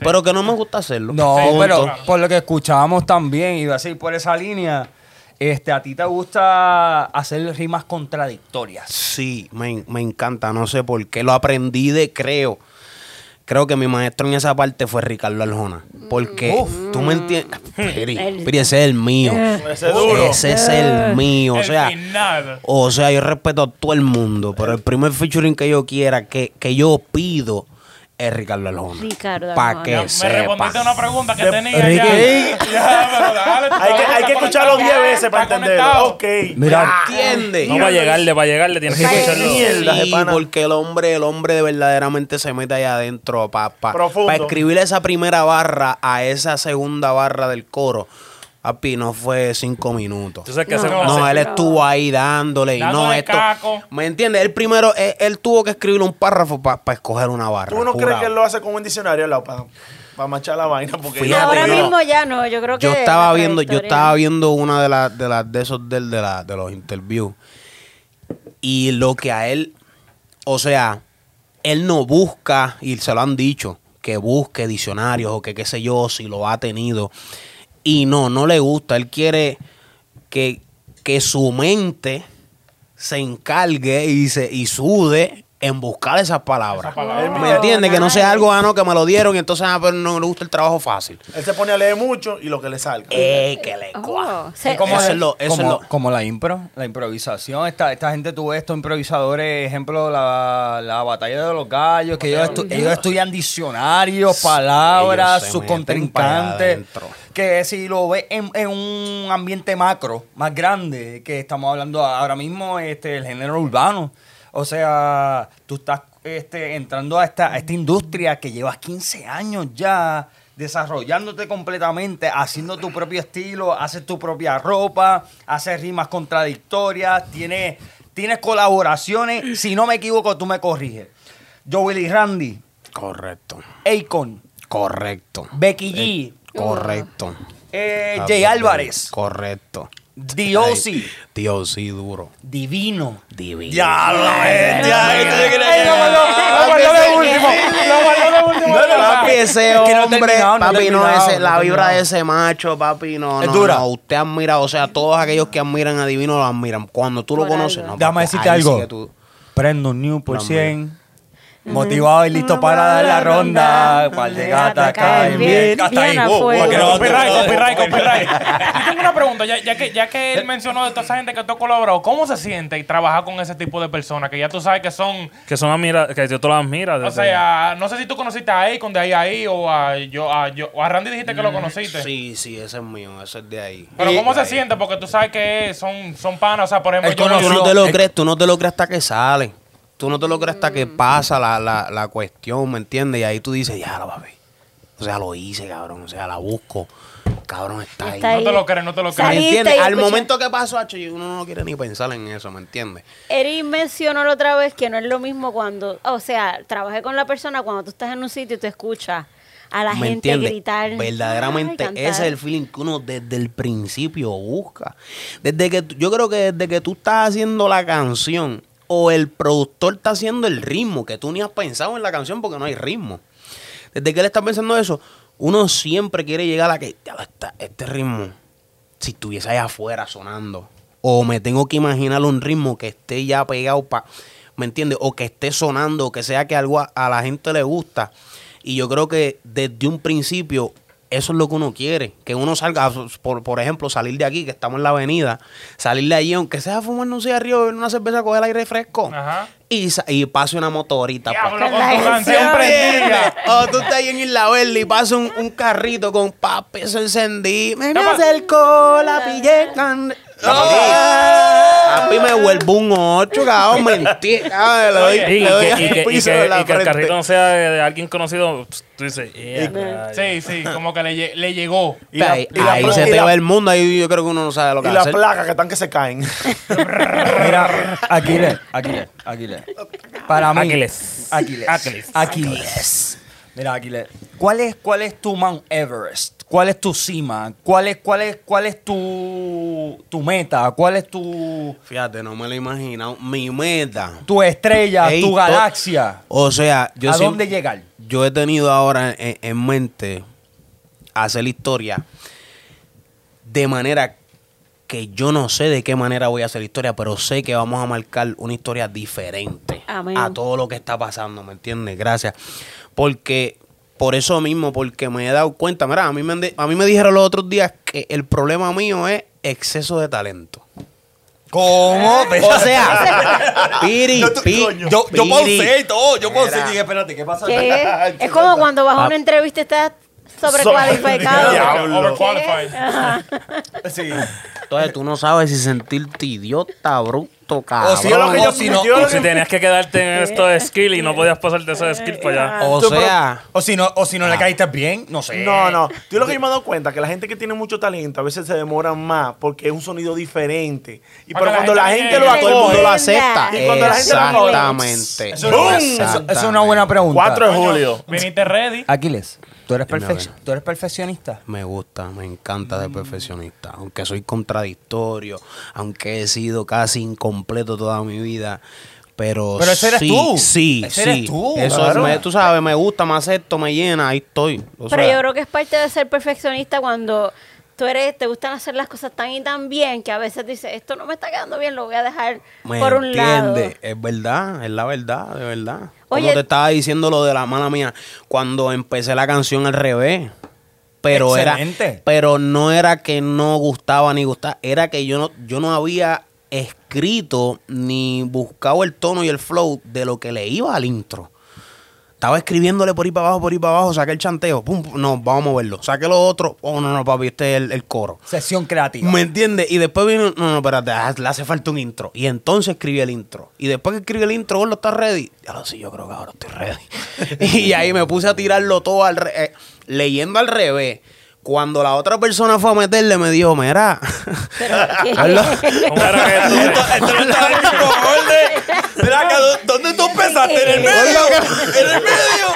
pero que no me gusta hacerlo No, Sí, pero por lo que escuchábamos también, y así por esa línea, este, a ti te gusta hacer rimas contradictorias. sí me, me encanta no sé por qué lo aprendí de creo creo que mi maestro en esa parte fue Ricardo Arjona porque tú me entiendes Piri, ese es el mío Ese duro. ese es el mío o sea. O sea, yo respeto a todo el mundo, pero el primer featuring que yo quiera, que, que yo pido, es Ricardo Arjona. Ricardo Pa' que me sepa. respondiste a una pregunta que De- tenía Ricky. ya. Ya, pero dale, tú Hay que, hay que escucharlo 10 veces para Está entenderlo. Ok. Mira, ¿Entiendes? No, para llegarle, para llegarle, tienes que escucharlo. Sí, pana. porque el hombre, el hombre de verdaderamente se mete ahí adentro para Profundo. escribir esa primera barra a esa segunda barra del coro. Papi, no fue cinco minutos. Tú sabes que No. hacer No, él estuvo ahí dándole y no esto. caco. ¿Me entiendes? Él primero, él, él tuvo que escribir un párrafo para escoger una barra. ¿Tú no crees que él lo hace con un diccionario al lado para, para manchar la vaina? Porque Fíjate Ahora no. mismo ya no, yo creo que. Yo estaba viendo, yo estaba viendo una de las de las de esos del de la de los interviews y lo que a él, o sea, él no busca y se lo han dicho que busque diccionarios o que qué sé yo si lo ha tenido y no, no le gusta. Él quiere que que su mente se encargue y se y sude en buscar esas palabras. ¿Me entiendes? Que no sea algo, ah, no, que me lo dieron y entonces ah, pero no le gusta el trabajo fácil. Él se pone a leer mucho y lo que le salga. Eh, que le Oh, se- como, Eso es lo- eso como, es lo- como la impro, la improvisación. Esta, esta gente tuvo estos improvisadores, ejemplo, la, la batalla de los gallos, que ellos, estu- ellos estudian diccionarios, palabras, sus contrincantes. Que si lo ves en, en un ambiente macro, más grande, que estamos hablando ahora mismo, este, el género urbano. O sea, tú estás este, entrando a esta, a esta industria que llevas 15 años ya desarrollándote completamente, haciendo tu propio estilo, haces tu propia ropa, haces rimas contradictorias, tienes, tienes colaboraciones. Si no me equivoco, tú me corriges. Joey Lee Randy, Correcto. Akon, Correcto. Becky G, Correcto. eh, Ah, Jay Álvarez, Correcto. Diosi, Diosi duro. Divino. Divino. Ya, lo guardó, lo guardó de último. Lo guardó de último. Papi, ese Es hombre, papi, no, ese, la vibra de ese macho, papi, no, Es dura. no, usted admira, o sea, todos aquellos que admiran a Divino lo admiran. Cuando tú lo conoces, no, Déjame decirte algo. Prendo un new por No, 100. Motivado y listo para dar la ronda. Par de gata caen bien. Hasta ahí. No- Copyright, copyright, copyright. Yo tengo una pregunta, ya, ya que, ya que él mencionó de toda esa gente que tú has colaborado, ¿cómo se siente trabajar con ese tipo de personas que ya tú sabes que son, Que son admira, que yo te las admiro. o sea, no sé si tú conociste a Akon de ahí a ahí o a, yo, a, yo, o a Randy dijiste que lo conociste? Sí, sí, ese es mío, ese es de ahí. Pero Y- ¿cómo se siente? Porque tú sabes que son, son panas, o sea, por ejemplo, Tú no te lo crees, tú no te lo crees hasta que sale. Tú no te lo crees hasta que pasa la, la, la cuestión, ¿me entiendes? Y ahí tú dices, ya lo papi. O sea, lo hice, cabrón. O sea, la busco. Cabrón, está, Está ahí. No te lo crees, no te lo ¿Me crees. Saliste entiendes? Al momento que pasó, uno no quiere ni pensar en eso, ¿me entiendes? Eric mencionó la otra vez que no es lo mismo cuando, o sea, trabajé con la persona cuando tú estás en un sitio y tú escuchas a la ¿Me gente gritar. Verdaderamente, ese es el feeling que uno desde el principio busca. Desde que yo creo que desde que tú estás haciendo la canción o el productor está haciendo el ritmo, que tú ni has pensado en la canción porque no hay ritmo. Desde que él está pensando eso, uno siempre quiere llegar a que este ritmo, si estuviese allá afuera sonando, o me tengo que imaginar un ritmo que esté ya pegado para, ¿me entiendes? O que esté sonando, o que sea que algo a, a la gente le gusta. Y yo creo que desde un principio eso es lo que uno quiere, que uno salga, por, por ejemplo, salir de aquí, que estamos en la avenida, salir de allí, aunque sea fumar un cigarrillo, beber una cerveza, coger aire fresco, Ajá. y, y pase una motorita. Diablo, Con con la tu canción canción. prendida. o tú estás ahí en Isla Verde y pasa un, un carrito con papi, eso encendí. Me, me Toma. acercó la pillé. Can- Papi, me vuelvo un 8, cabrón. Mentira. Le doy, Y, y le doy que, y y y el carrito no sea de, de alguien conocido, tú dices, "Yeah, rayos". Sí, sí, como que le, le llegó. Y la- ahí y la- ahí y se te va el mundo. Ahí yo creo que uno no sabe lo que Y las hacer. placas que están que se caen. Mira, Aquiles, Aquiles, Aquiles. Para mí. Aquiles. Aquiles. Aquiles. Aquiles. Mira, Aquiles. ¿Cuál es, ¿Cuál es tu Mount Everest? ¿Cuál es tu cima? ¿Cuál es, cuál es, cuál es tu, tu meta? ¿Cuál es tu, Fíjate, no me lo he imaginado. Mi meta. tu estrella, Ey, tu galaxia? O sea, yo ¿A dónde llegar? Yo he tenido ahora en, en mente hacer historia de manera que yo no sé de qué manera voy a hacer la historia, pero sé que vamos a marcar una historia diferente Amén. a todo lo que está pasando, ¿me entiendes? Gracias. Porque, por eso mismo, porque me he dado cuenta, mira, a mí me, a mí me dijeron los otros días que el problema mío es exceso de talento. ¿Cómo? O sea, Piri, yo, tú- Pi- yo, yo, yo Piri. pausé y todo. Yo pausé y dije, espérate, ¿qué? ¿Qué? Es como cuando vas a una entrevista y estás sobrecualificado. Sí. Entonces tú no sabes si sentirte idiota, bruto, cabrón. si Yo lo que yo, O si no- yo lo O si que- tenías que quedarte en esto de skill y no podías pasarte ese skill para allá. O Tú, pero- sea, O si no, o si no le caíste bien, no sé. No, no. Yo lo que yo me he dado cuenta que la gente que tiene mucho talento a veces se demoran más porque es un sonido diferente. Y pero cuando la gente gente lo todo el mundo lo acoge, acepta. Y cuando la gente lo acoge, Exactamente. Eso, no- eso- eso es una buena pregunta. 4 de julio. Viniste ready. Aquiles, ¿tú eres, Dime a perfec- ver. ¿tú eres perfeccionista? Me gusta, me encanta ser perfeccionista. Aunque soy contradictorio, aunque he sido casi incompleto toda mi vida. Pero, Pero ese eres sí, tú. Sí, Ese sí. eres tú, Eso claro. me- tú sabes, me gusta, me acepto, me llena, ahí estoy. O Pero sea, yo creo que es parte de ser perfeccionista cuando tú eres, te gustan hacer las cosas tan y tan bien que a veces dices, esto no me está quedando bien, lo voy a dejar ¿Me por un lado. entiendes? Es verdad, es la verdad, de verdad. Oye- Como te estaba diciendo lo de la mala mía, cuando empecé la canción al revés. Pero Excelente. era, pero no era que no gustaba ni gustaba, era que yo no, yo no había escrito ni buscado el tono y el flow de lo que le iba al intro. Estaba escribiéndole por ahí para abajo, por ahí para abajo, saqué el chanteo, pum, pum, no, vamos a moverlo. Saqué lo otro, oh no, no, papi, este es el, el coro. Sesión creativa. ¿Me entiendes? Y después vino, no, no, espérate, ah, le hace falta un intro. Y entonces escribí el intro. Y después que escribí el intro, ¿vos lo estás ready? Ya lo sí, yo creo que ahora estoy ready. y ahí me puse a tirarlo todo al re- eh, leyendo al revés. Cuando la otra persona fue a meterle, me dijo, mira. hazlo". ¿Cómo era que tú- Esto no está en el mismo orden. Mira acá, ¿dó- ¿dónde tú empezaste? ¿En el medio? ¿En el medio?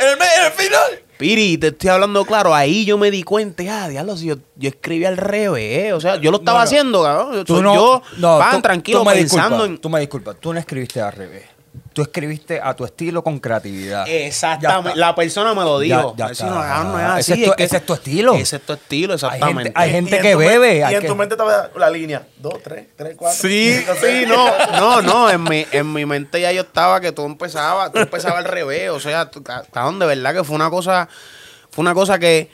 ¿En el, medio? ¿En el final? Piri, te estoy hablando claro. Ahí yo me di cuenta, ah, diablo, si yo, yo escribí al revés. O sea, yo lo estaba No, no. haciendo, cabrón. Tú Soy no, yo, no, pan, tú- tranquilo, tú me pensando disculpas, en. Tú me disculpas, tú no escribiste al revés. Tú escribiste a tu estilo con creatividad. Exactamente. La persona me lo dijo. Ya- está. no, cabrón, no es así. Ese es tu- que- ese es tu estilo. Ese es tu estilo, Hay gente, exactamente. hay gente en que bebe. Y en que- tu mente estaba la línea 2, 3, 3, 4. Sí, sí, no, no, no, en mi, en mi mente ya yo estaba que todo empezaba, todo empezaba al revés, o sea, tú- ca- cabrón, de verdad que fue una cosa, fue una cosa que,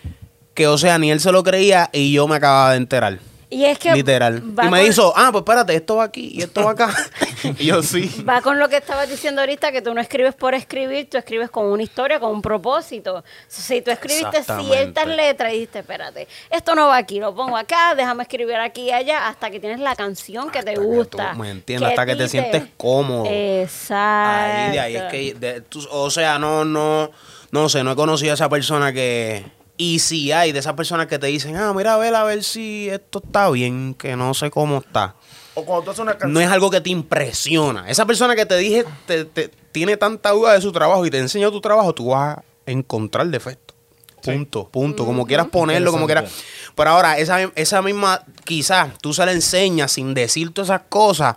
que, o sea, ni él se lo creía y yo me acababa de enterar, Y es que literal. Y me con- hizo, ah, pues espérate, esto va aquí y esto va acá. y yo sí. Va con lo que estabas diciendo ahorita, que tú no escribes por escribir, tú escribes con una historia, con un propósito. Si tú escribiste ciertas letras y dijiste, espérate, esto no va aquí, lo pongo acá, déjame escribir aquí y allá, hasta que tienes la canción que te que gusta. tú me entiendes, hasta que te sientes cómodo. Exacto. Ahí, de ahí es que, de- tú- o sea, no, no, no sé, no he conocido a esa persona que, y si hay de esas personas que te dicen, ah, mira, a ver, a ver si esto está bien, que no sé cómo está. O cuando tú haces una canción. No es algo que te impresiona. Esa persona que te dije te, te- tiene tanta duda de su trabajo y te enseña tu trabajo, tú vas a encontrar defectos. Punto, punto. Como quieras ponerlo, como quieras. Pero ahora, esa, esa misma, quizás tú se la enseñas sin decir todas esas cosas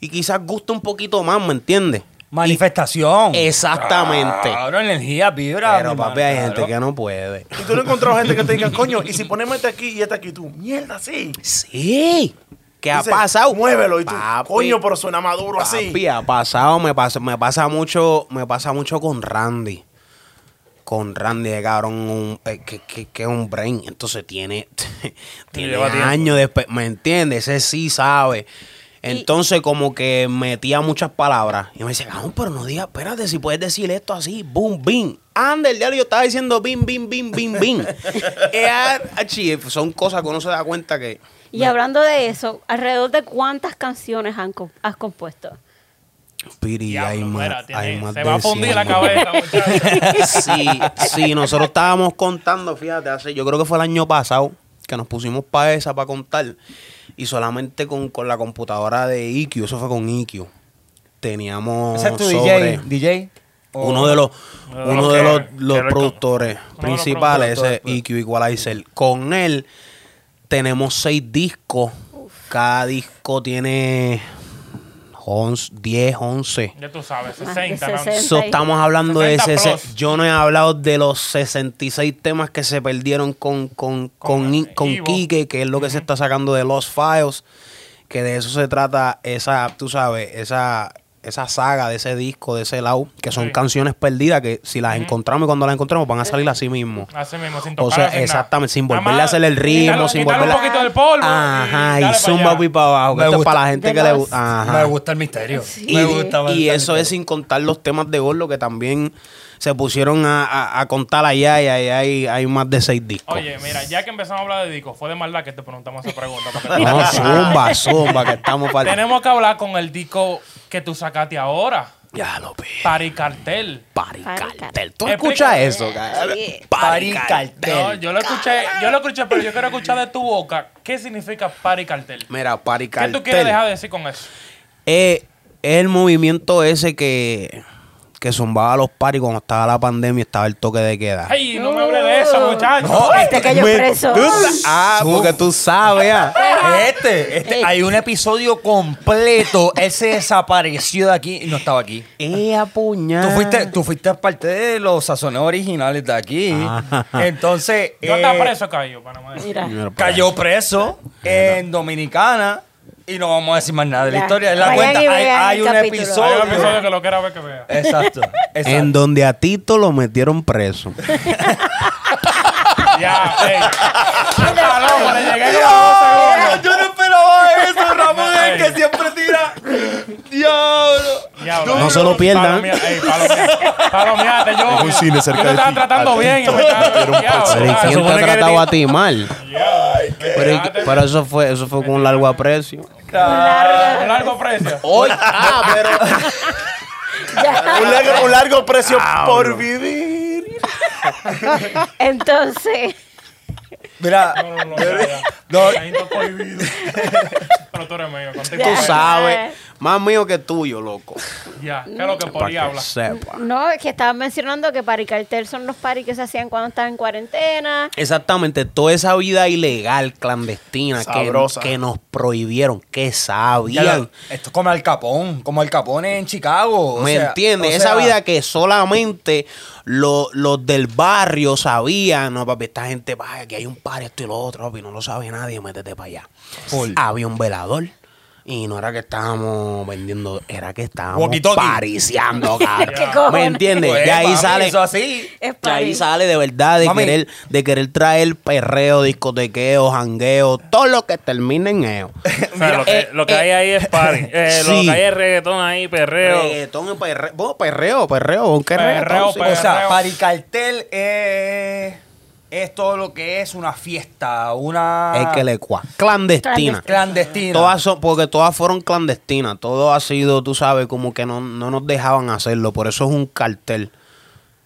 y quizás gusta un poquito más, ¿me entiendes? Manifestación. Exactamente. Claro, energía, vibra. Pero mi papi, hermano, hay claro. gente que no puede. Y tú no encontrado gente que te diga, coño, y si ponemos este aquí y este aquí, tú, mierda, sí. Sí. ¿Qué ha Dice, pasado? Muévelo y tú, Papi. coño, pero suena maduro así. Papi, ha pasado, me pasa, me pasa mucho, me pasa mucho con Randy. Con Randy, de cabrón, un, eh, que, que, que es un brain. Entonces tiene, tiene años después, ¿me entiendes? Ese sí sabe. Entonces, como que metía muchas palabras. Y me decía, cabrón, pero no digas, espérate, si puedes decir esto así, boom, bim. Anda, el diario yo estaba diciendo bim, bim, bim, bim, bim. Son cosas que uno se da cuenta que. Y hablando de eso, ¿alrededor de cuántas canciones han has compuesto? Piri, Diablo, hay más, mira, tiene- hay más se de va a fundir 100. la cabeza, muchachos. Sí, sí, nosotros estábamos contando, fíjate, hace, yo creo que fue el año pasado que nos pusimos para esa, para contar, y solamente con, con la computadora de IQ, eso fue con IQ, teníamos Ese es tu sobre DJ. DJ. o- uno de los, Uno de uno los de los, productores principales, ese productores. IQ Equalizer. Con él tenemos seis discos, cada disco tiene 11, 10, 11. Ya tú sabes, Más de 60, ¿no? 60. So, estamos hablando de 60 ese. pros. Yo no he hablado de los 66 temas que se perdieron con, con, con, Con con. Quique, que es lo que se está sacando de Lost Files. Que de eso se trata esa, tú sabes, esa esa saga de ese disco, de ese lado, que son Sí. canciones perdidas que si las encontramos y cuando las encontremos van a salir así mismo. Así mismo, sin O tocar. sea, sin nada. exactamente, sin volverle a hacer el ritmo, quitarle- sin volverle un poquito del polvo. Ajá, y pa' zumba para abajo. que Me esto es para la gente que le gusta. Ajá. Me gusta el misterio. Y, Me gusta y el eso es sin contar los temas de Gordo que también se pusieron a, a- a contar allá y ahí hay, hay más de seis discos. Oye, mira, ya que empezamos a hablar de discos, fue de maldad que te preguntamos esa pregunta. para que- No, zumba, zumba, que estamos para... Tenemos que hablar con el disco que tú sacaste ahora, Ya lo vi. Pari Cartel. Pari Pari cartel. ¿Tú escuchas eso? cara? Sí. Pari cartel. No, yo lo escuché, yo lo escuché, pero yo quiero escuchar de tu boca qué significa Pari Cartel. Mira, Pari ¿Qué cartel. tú quieres dejar de decir con eso? Eh, es el movimiento ese que, que zumbaba los paris cuando estaba la pandemia y estaba el toque de queda. Ay, no me hable de eso, muchachos. No, Este cayó Me- preso. tú ah, porque tú sabes, ah. Este, este, hay un episodio completo. Él se desapareció de aquí y no estaba aquí. ¡Eh, puñal! Tú fuiste, tú fuiste parte de los sazones originales de aquí. Entonces, Yo eh, estaba preso, Cayo, Panamá. Mira. Cayó preso en Dominicana. Y no vamos a decir más nada de la Ya. historia. En la Vayan cuenta y hay, vean hay el un capítulo. Hay episodio. un episodio que lo quiera ver que vea. Exacto. exacto. En donde a Tito lo metieron preso. Ya, ey. Palomo, le llegué yo no esperaba eso, Ramón, es que siempre tira. Diablo. Diablo, No se lo pierdan. Palomiate, yo. un cine cerca yo de estaba ti. tratando bien me estaba Pero ¿y Diablo, quién te ha tratado a ti mal? Pero, ¿y- pero eso fue eso fue con un largo aprecio. Un largo precio. Hoy, ah, pero Un largo, un largo precio por vivir. Entonces, Mira, No, no, no, ya. No. Ahí está prohibido. Pero tú eres mío, contigo. tú sabes, más mío que tuyo, loco. Ya, ¿qué es lo que por ahí que habla? sepa. no, es que estaban mencionando que paricartel son los paris que se hacían cuando estaban en cuarentena. Exactamente, toda esa vida ilegal, clandestina, que, Sabrosa. que nos prohibieron, que ya sabían. lo- esto es como Al Capón, como Al Capone en Chicago. o ¿Me sea, entiendes? o Esa vida que solamente lo- los del barrio sabían. No, papi, esta gente, vaya, aquí hay un par, esto y lo otro, papi, no lo sabe nadie, métete para allá. Full. Había un velador. Y no era que estábamos vendiendo, era que estábamos pariciando, cara. ¿Qué cojones? ¿Me entiendes? Pues, y ahí mami, sale. Eso así. Es Y ahí sale de verdad de Mami. querer, de querer traer perreo, discotequeo, jangueo, todo lo que termine en eo. O sea, lo que, eh, lo que eh, hay ahí es party. Eh, Lo que hay es reggaetón ahí, perreo. Reggaetón y perreo. Bueno, perreo, perreo. ¿Qué Perreo, reggaetón? Sí. perreo. O sea, Paricartel es, es todo lo que es una fiesta, una Es que le cua. Clandestina. clandestina. Todas son, porque todas fueron clandestinas. Todo ha sido, tú sabes, como que no, no nos dejaban hacerlo. Por eso es un cartel.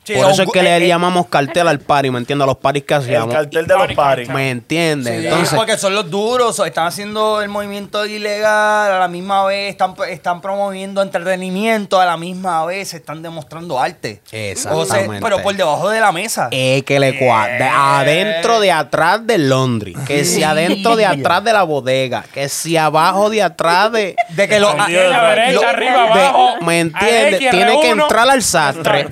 Sí, Por eso es que le eh, eh, llamamos cartel al party, ¿me entiendes? A los paris que El hacíamos. cartel de los paris. ¿Me entiendes? Sí, Entonces, porque son los duros, están haciendo el movimiento ilegal, a la misma vez están, están promoviendo entretenimiento, a la misma vez están demostrando arte. Exactamente. O sea, pero por debajo de la mesa. es que le cua. de adentro de atrás del laundry. Que si adentro de atrás de la bodega. Que si abajo de atrás de. de que lo, Izquierda, Lo- derecha, lo- arriba, de- abajo. ¿Me entiendes? Tiene que R1. entrar al sastre.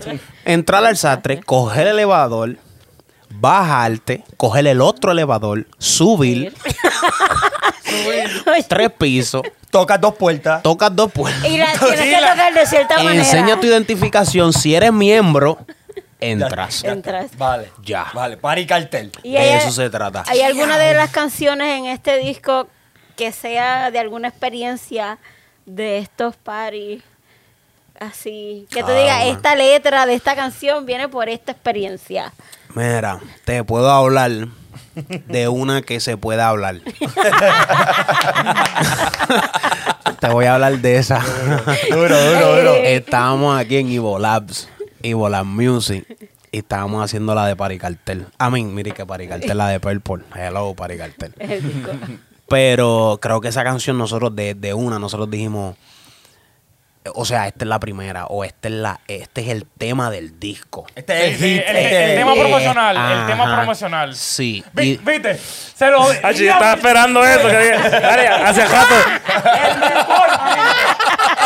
Entrar al sastre, coger el elevador, bajarte, coger el otro elevador, subir tres pisos, tocas dos puertas. tocas dos puertas. Y la tienes que tocar de cierta manera. Enseña tu identificación. Si eres miembro, entras. Ya. Entras. Vale. Ya. Vale, Paricartel. Y De hay- eso se trata. ¿Hay alguna de las canciones en este disco que sea de alguna experiencia de estos paris? Así, que tú Ah, digas, man. esta letra de esta canción viene por esta experiencia. Mira, te puedo hablar de una que se puede hablar. te voy a hablar de esa. Duro, duro, duro. Estábamos aquí en Evo Labs, Evo Lab Music, y estábamos haciendo la de Paricartel. A mí, mire que Paricartel, la de Purple. Hello, Paricartel. Es el disco. Pero creo que esa canción nosotros de, de una, nosotros dijimos, o sea, esta es la primera, o este es la, este es el tema del disco. Este es el hit. este- el tema eh, promocional, el tema promocional. Sí. Vi- y- ¿Viste? Se lo Ah, yo estaba esperando eso. Que, hace rato. El mejor, amigo.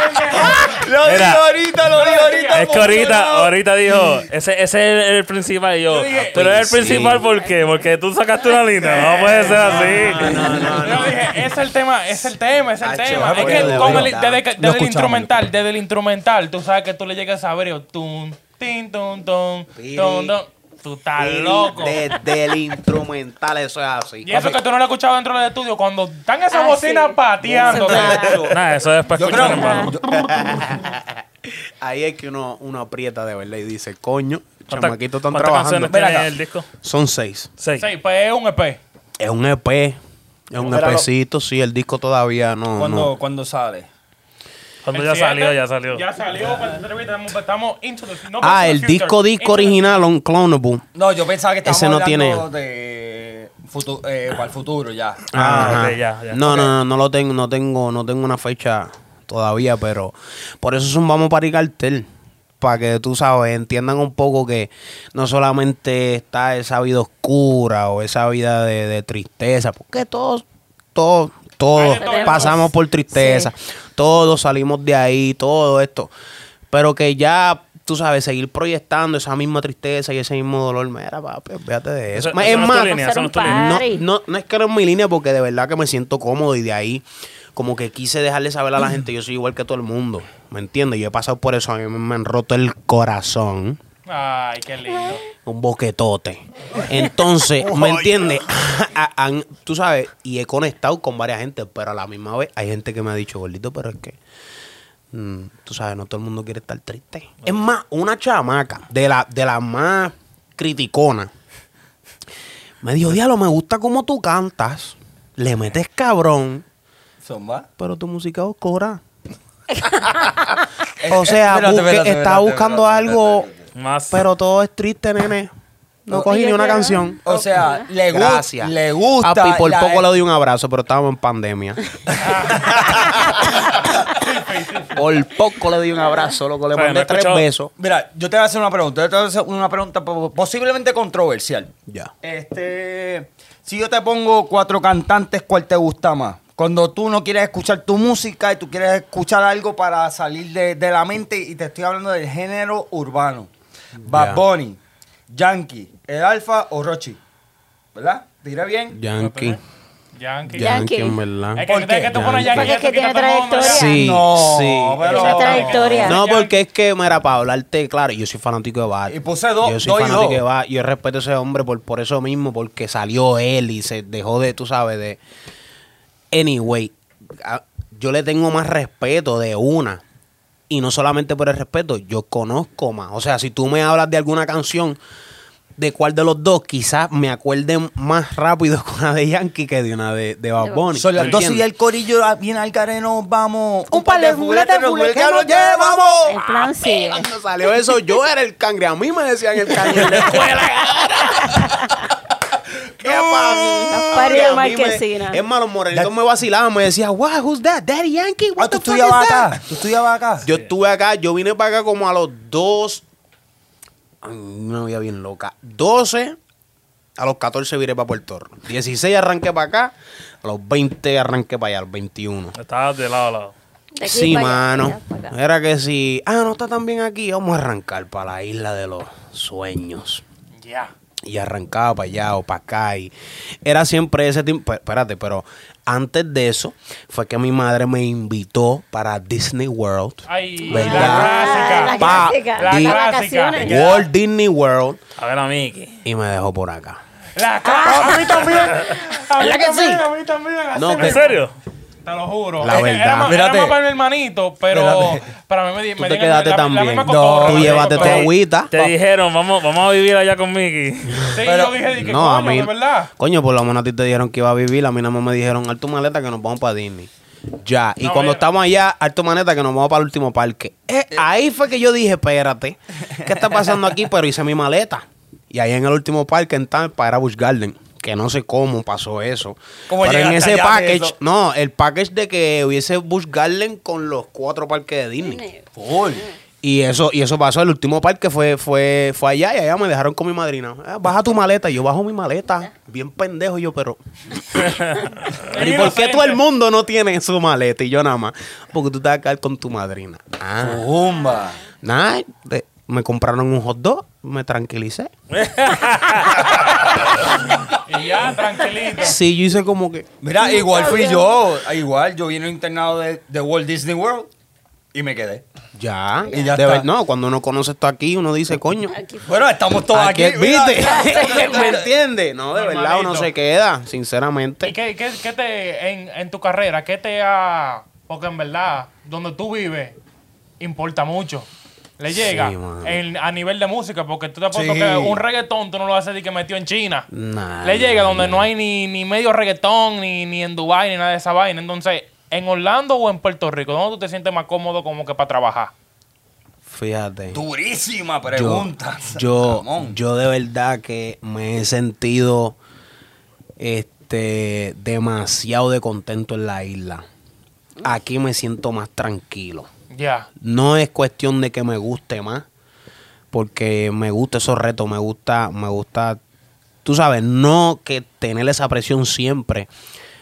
El mejor. No, Lo Mira. digo ahorita, lo digo ahorita. Es que ahorita, ahorita dijo, ese, ese es el, el principal. Y yo, Yo dije, pero es el sí. principal ¿por qué? Porque tú sacaste una línea. No puede ser así. Yo dije, es el tema, es el tema, es el Acho, tema. Es porque que con el- desde, que- desde el instrumental, desde el instrumental, tú sabes que tú le llegas a ver y yo, tun, tin, tun, Piri. tun, tun. Tú estás loco. Desde el instrumental, eso es así. Y eso que tú no lo has escuchado dentro del estudio, cuando están esas Ah, bocinas sí. pateando. Nada, eso es para Yo creo- Ahí es que uno, uno aprieta de verdad y dice, coño, ¿Cuántas- chamaquitos están trabajando. el disco? Son seis. Seis. Pues es un EP. Es un EP. Es un. EPcito, sí, el disco todavía no. ¿Cuándo, no. ¿Cuándo sale? Cuando El ya salió, ya salió. Ya salió, para esta entrevista, estamos, estamos into the, no Ah, into el the disco disco original, un clonable. No, yo pensaba que estábamos Ese no hablando de futu- eh, para el futuro ya. Ah, ok, ya, ya. No, no, no, no lo tengo, no tengo, no tengo una fecha todavía, pero por eso son vamos para el cartel. Para que tú sabes, entiendan un poco que no solamente está esa vida oscura o esa vida de, de tristeza, porque todos, todos, todos pasamos por tristeza, todos salimos de ahí, todo esto. Pero que ya, tú sabes, seguir proyectando esa misma tristeza y ese mismo dolor, mira, papi, fíjate de eso. Eso- es eso no más, línea, eso no no, no es que no es mi línea porque de verdad que me siento cómodo y de ahí como que quise dejarle saber a la gente yo soy igual que todo el mundo, ¿me entiendes? Yo he pasado por eso, a mí me han roto el corazón, Ay, qué lindo. un boquetote. Entonces, ¿me entiendes? A- han- Tú sabes, y he conectado con varias gente, pero a la misma vez hay gente que me ha dicho, gordito, pero es que, mm, tú sabes, no todo el mundo quiere estar triste. Es más, una chamaca de la, de la más criticona me dijo, diablo, me gusta cómo tú cantas, le metes cabrón, Zumba. pero tu música es oscura. o sea, Espérate, busque- espérate, está espérate, buscando espérate, algo, Más. pero todo es triste, nene. No No, cogí ni una canción. O sea, le, gu- Gracias. le gusta. Papi, por la- poco le doy un abrazo, pero estábamos en pandemia. por poco le doy un abrazo, loco. Le O sea, mandé no he tres escuchado- besos. Mira, yo te voy a hacer una pregunta. Yo te voy a hacer una pregunta po- posiblemente controversial. Ya. Este, si yo te pongo cuatro cantantes, ¿cuál te gusta más? Cuando tú no quieres escuchar tu música y tú quieres escuchar algo para salir de, de la mente y te estoy hablando del género urbano. Bad. Bunny, Yankee, El Alfa o Rochi. ¿Verdad? ¿Diré bien? Yankee. Yankee. Yankee. Yankee, en verdad. Es que, ¿Por qué? que tú pones Yankee. Yankee, Porque es que tiene trayectoria. Sí, No, sí. pero- Esa trayectoria. No, porque es que, mira, para hablarte, claro, yo soy fanático de Bad. Y puse dos- Yo soy dos fanático de Bad. Yo respeto a ese hombre por, por eso mismo, porque salió él y se dejó de, tú sabes, de... Anyway, yo le tengo más respeto de una. Y no solamente por el respeto, yo conozco más. O sea, si tú me hablas de alguna canción, de cuál de los dos, quizás me acuerde más rápido con una de Yankee que de una de, de Bad Bunny. Son las ¿Me dos y el corillo ah, bien al careno, vamos. Un par de juguetes, juguetes que nos llevamos. El plan sigue. Cuando salió eso, yo era el cangre. A mí me decían el cangre en la escuela. ¿Qué pasa? Las de Marquesina. Es más, los morenitos me vacilaban. Me decían, wow, who's that? Daddy Yankee? What Ah, tú the fuck estudiabas is that?" acá. Tú estudiabas acá. Yo estuve acá, yo vine para acá como a los dos. Ay, Una vida bien loca. 12, a los 14 vine para Puerto Rico. 16 arranqué para acá, a los 20 arranqué para allá, a los 21. Estabas de lado a lado. Sí, mano. allá. Era que si, ah, no está tan bien aquí, vamos a arrancar para la isla de los sueños. Ya. Y arrancaba para allá o para acá. Y era siempre ese tiempo. Espérate, pero antes de eso fue que mi madre me invitó para Disney World. Ay, ¿Verdad? la clásica. Ah, la Pa- clásica. la clásica. vacaciones. Walt Disney World. A ver a Mickey. Y me dejó por acá. La clásica. A mí también. A mí ¿Verdad que también, sí? a mí también. No, ¿En serio? Te lo juro. La verdad. Era más, era más para mi hermanito, pero para mí me, di- Tú me te quedaste la, la también. No, Tú llévate tu agüita. Te dijeron, vamos, vamos a vivir allá con Mickey. Sí, Pero- yo dije, que No, a coño, mí. de verdad. Coño, por lo menos a ti te dijeron que iba a vivir. A mí nada más me dijeron, tu maleta que nos vamos para Disney. Ya. Y No, cuando mira. estamos allá, haz tu maleta que nos vamos para el último parque. Eh, ahí fue que yo dije, espérate, ¿qué está pasando aquí? Pero hice mi maleta. Y ahí en el último parque en Tampa era Busch Garden. Que no sé cómo pasó eso. ¿Cómo Pero en ese package, eso? no, el package de que hubiese Busch Garden con los cuatro parques de Disney. Full. Y eso, y eso pasó. El último parque fue, fue, fue allá y allá me dejaron con mi madrina. Ah, baja tu maleta. Y yo bajo mi maleta. Bien pendejo. Y yo, pero. ¿Y por qué todo el mundo no tiene su maleta? Y yo nada más. Porque tú te vas a quedar con tu madrina. Ah. Nada. de- me compraron un hot dog. Me tranquilicé. Y ya, tranquilito. Sí, yo hice como que. Mira, igual fui yo. Igual, yo vine internado de, de Walt Disney World y me quedé. Ya. Y ya De está. ver- no, cuando uno conoce esto aquí, uno dice, coño. Bueno, estamos todos aquí. Aquí. ¿Me entiendes? No, de verdad uno se queda, ¿Y sinceramente. qué, qué- qué te, en, en tu carrera, qué te ha... Porque en verdad, donde tú vives, importa mucho. Le llega en- a nivel de música, porque tú te apuesto Sí. que un reggaetón tú no lo haces de que metió en China. Nah, Le llega nah, donde nah. no hay ni, ni medio reggaetón, ni, ni en Dubai ni nada de esa vaina. Entonces, ¿en Orlando o en Puerto Rico? ¿Dónde tú te sientes más cómodo como que para trabajar? Fíjate. Durísima Yo, pregunta. yo, Ramón. yo de verdad que me he sentido este demasiado de contento en la isla. Aquí me siento más tranquilo. No es cuestión de que me guste más, porque me gusta esos retos, me gusta, me gusta, tú sabes, no que tener esa presión siempre,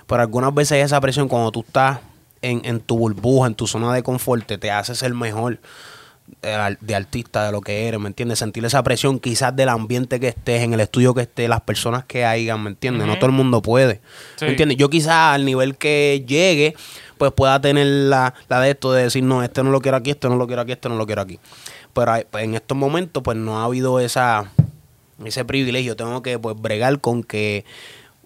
pero algunas veces esa presión cuando tú estás en, en tu burbuja, en tu zona de confort, te hace ser mejor de, al- de artista, de lo que eres, ¿me entiendes? Sentir esa presión quizás del ambiente que estés, en el estudio que estés, las personas que hayan, ¿me entiendes? No todo el mundo puede, Sí. ¿me entiendes? Yo quizás al nivel que llegue, pues pueda tener la, la de esto de decir, no, este no lo quiero aquí, este no lo quiero aquí, este no lo quiero aquí. Pero hay- pues, en estos momentos, pues no ha habido esa ese privilegio. Tengo que pues bregar con que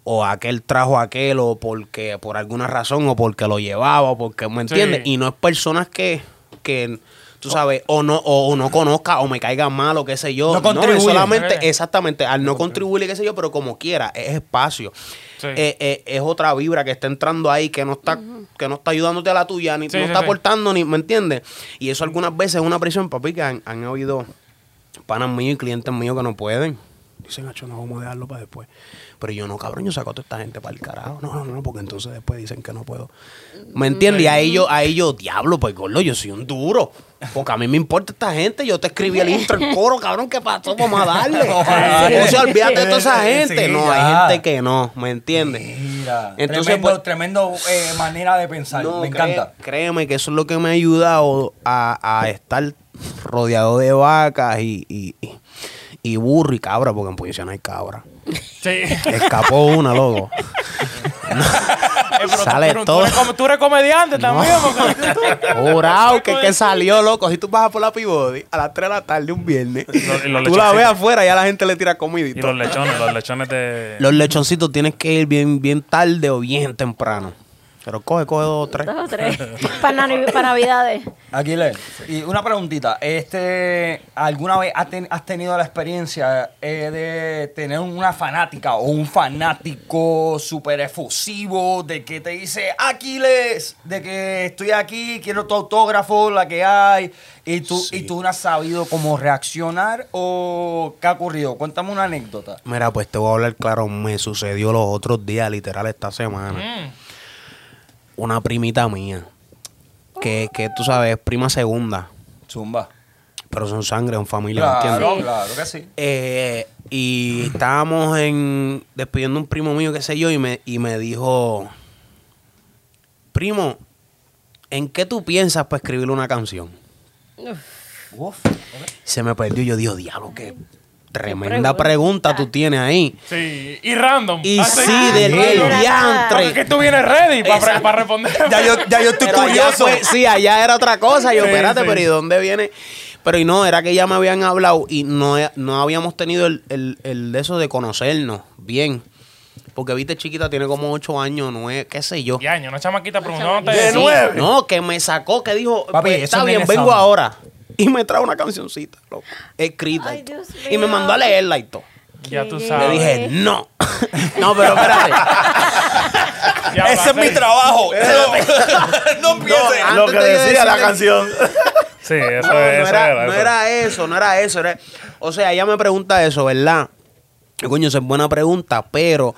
o aquel trajo aquel o porque por alguna razón o porque lo llevaba o porque, ¿me Sí. entiendes? Y no es personas que, que tú sabes, o no, o, o no conozca o me caiga mal o qué sé yo. No es contribuye. solamente, Eh. exactamente, al no contribuir y qué sé yo, pero como quiera, es espacio. Sí. Eh, eh, es otra vibra que está entrando ahí que no está que no está ayudándote a la tuya ni Sí, no sí, está sí. aportando ni me entiendes y eso algunas veces es una presión papi que han, han habido panas míos y clientes míos que no pueden dicen acho no vamos a dejarlo para después pero yo no cabrón yo saco a toda esta gente para el carajo. No no no porque entonces después dicen que no puedo. Me entiendes y ahí yo ahí yo diablo pues gordo yo soy un duro. Porque a mí me importa esta gente yo te escribí el intro el coro cabrón qué pasó vamos a darle. O sea olvídate de toda esa gente. Sí, no hay ya. gente que no me entiendes Mira, Entonces, tremendo, pues- tremendo eh, manera de pensar. No, me cré- encanta. créeme que eso es lo que me ha ayudado a, a estar rodeado de vacas y, y, y, y burro y cabra, porque en posición hay cabra. Sí. Escapó una, loco. Eh, tú- Sale tú, todo. eres tú eres comediante también. porque- Jurado que, que salió, loco. Si tú pasas por la Pivodi a las 3 de la tarde un viernes, los- y los tú la ves afuera y ya la gente le tira comida y Y todo. los lechones, los lechones de. Los lechoncitos tienes que ir bien, bien tarde o bien temprano. Pero coge, coge dos o tres. Dos o tres. Para, navi- para Navidades. Aquiles, y una preguntita. Este, ¿Alguna vez has, ten- has tenido la experiencia eh, de tener una fanática o un fanático súper efusivo de que te dice, Aquiles, de que estoy aquí, quiero tu autógrafo, la que hay, y tú, Sí. y tú no has sabido cómo reaccionar o qué ha ocurrido? Cuéntame una anécdota. Mira, pues te voy a hablar claro. Me sucedió los otros días, literal, esta semana. Mm. Una primita mía, que, que tú sabes, es prima segunda, Zumba. pero son sangre, son familia, ¿me entiendes? Claro, claro que sí. Eh, y estábamos en despidiendo un primo mío, qué sé yo, y me, y me dijo, primo, ¿en qué tú piensas para escribir una canción? Uf. Se me perdió, yo digo, diablo, qué tremenda pregunta. pregunta tú tienes ahí. Sí, y random. Y Así. sí, del diantre. Porque tú vienes ready para responder. Ya yo, ya yo estoy Pero allá curioso. fue- sí, allá era otra cosa. Yo, Sí, espérate, sí. pero ¿y dónde viene? Pero y no, era que ya me habían hablado y no, no habíamos tenido el, el, el de eso de conocernos bien. Porque, viste, chiquita, tiene como ocho años, nueve, qué sé yo. Y año, una chamaquita preguntándote De eso. nueve. No, que me sacó, que dijo, Papi, pues, está bien, vengo ahora. Y me trae una cancioncita, loco, escrita. y Ay, todo. Dios y me mandó a leerla y todo. Ya tú ¿Qué? Le sabes. dije, no. no, pero espérate. Ya Ese es mi trabajo. no empieces. No, Lo Antes que decía la canción. Sí, eso, No, no eso era, era. no eso. era eso, no era eso. era- o sea, ella me pregunta eso, ¿verdad? Coño, esa es buena pregunta, pero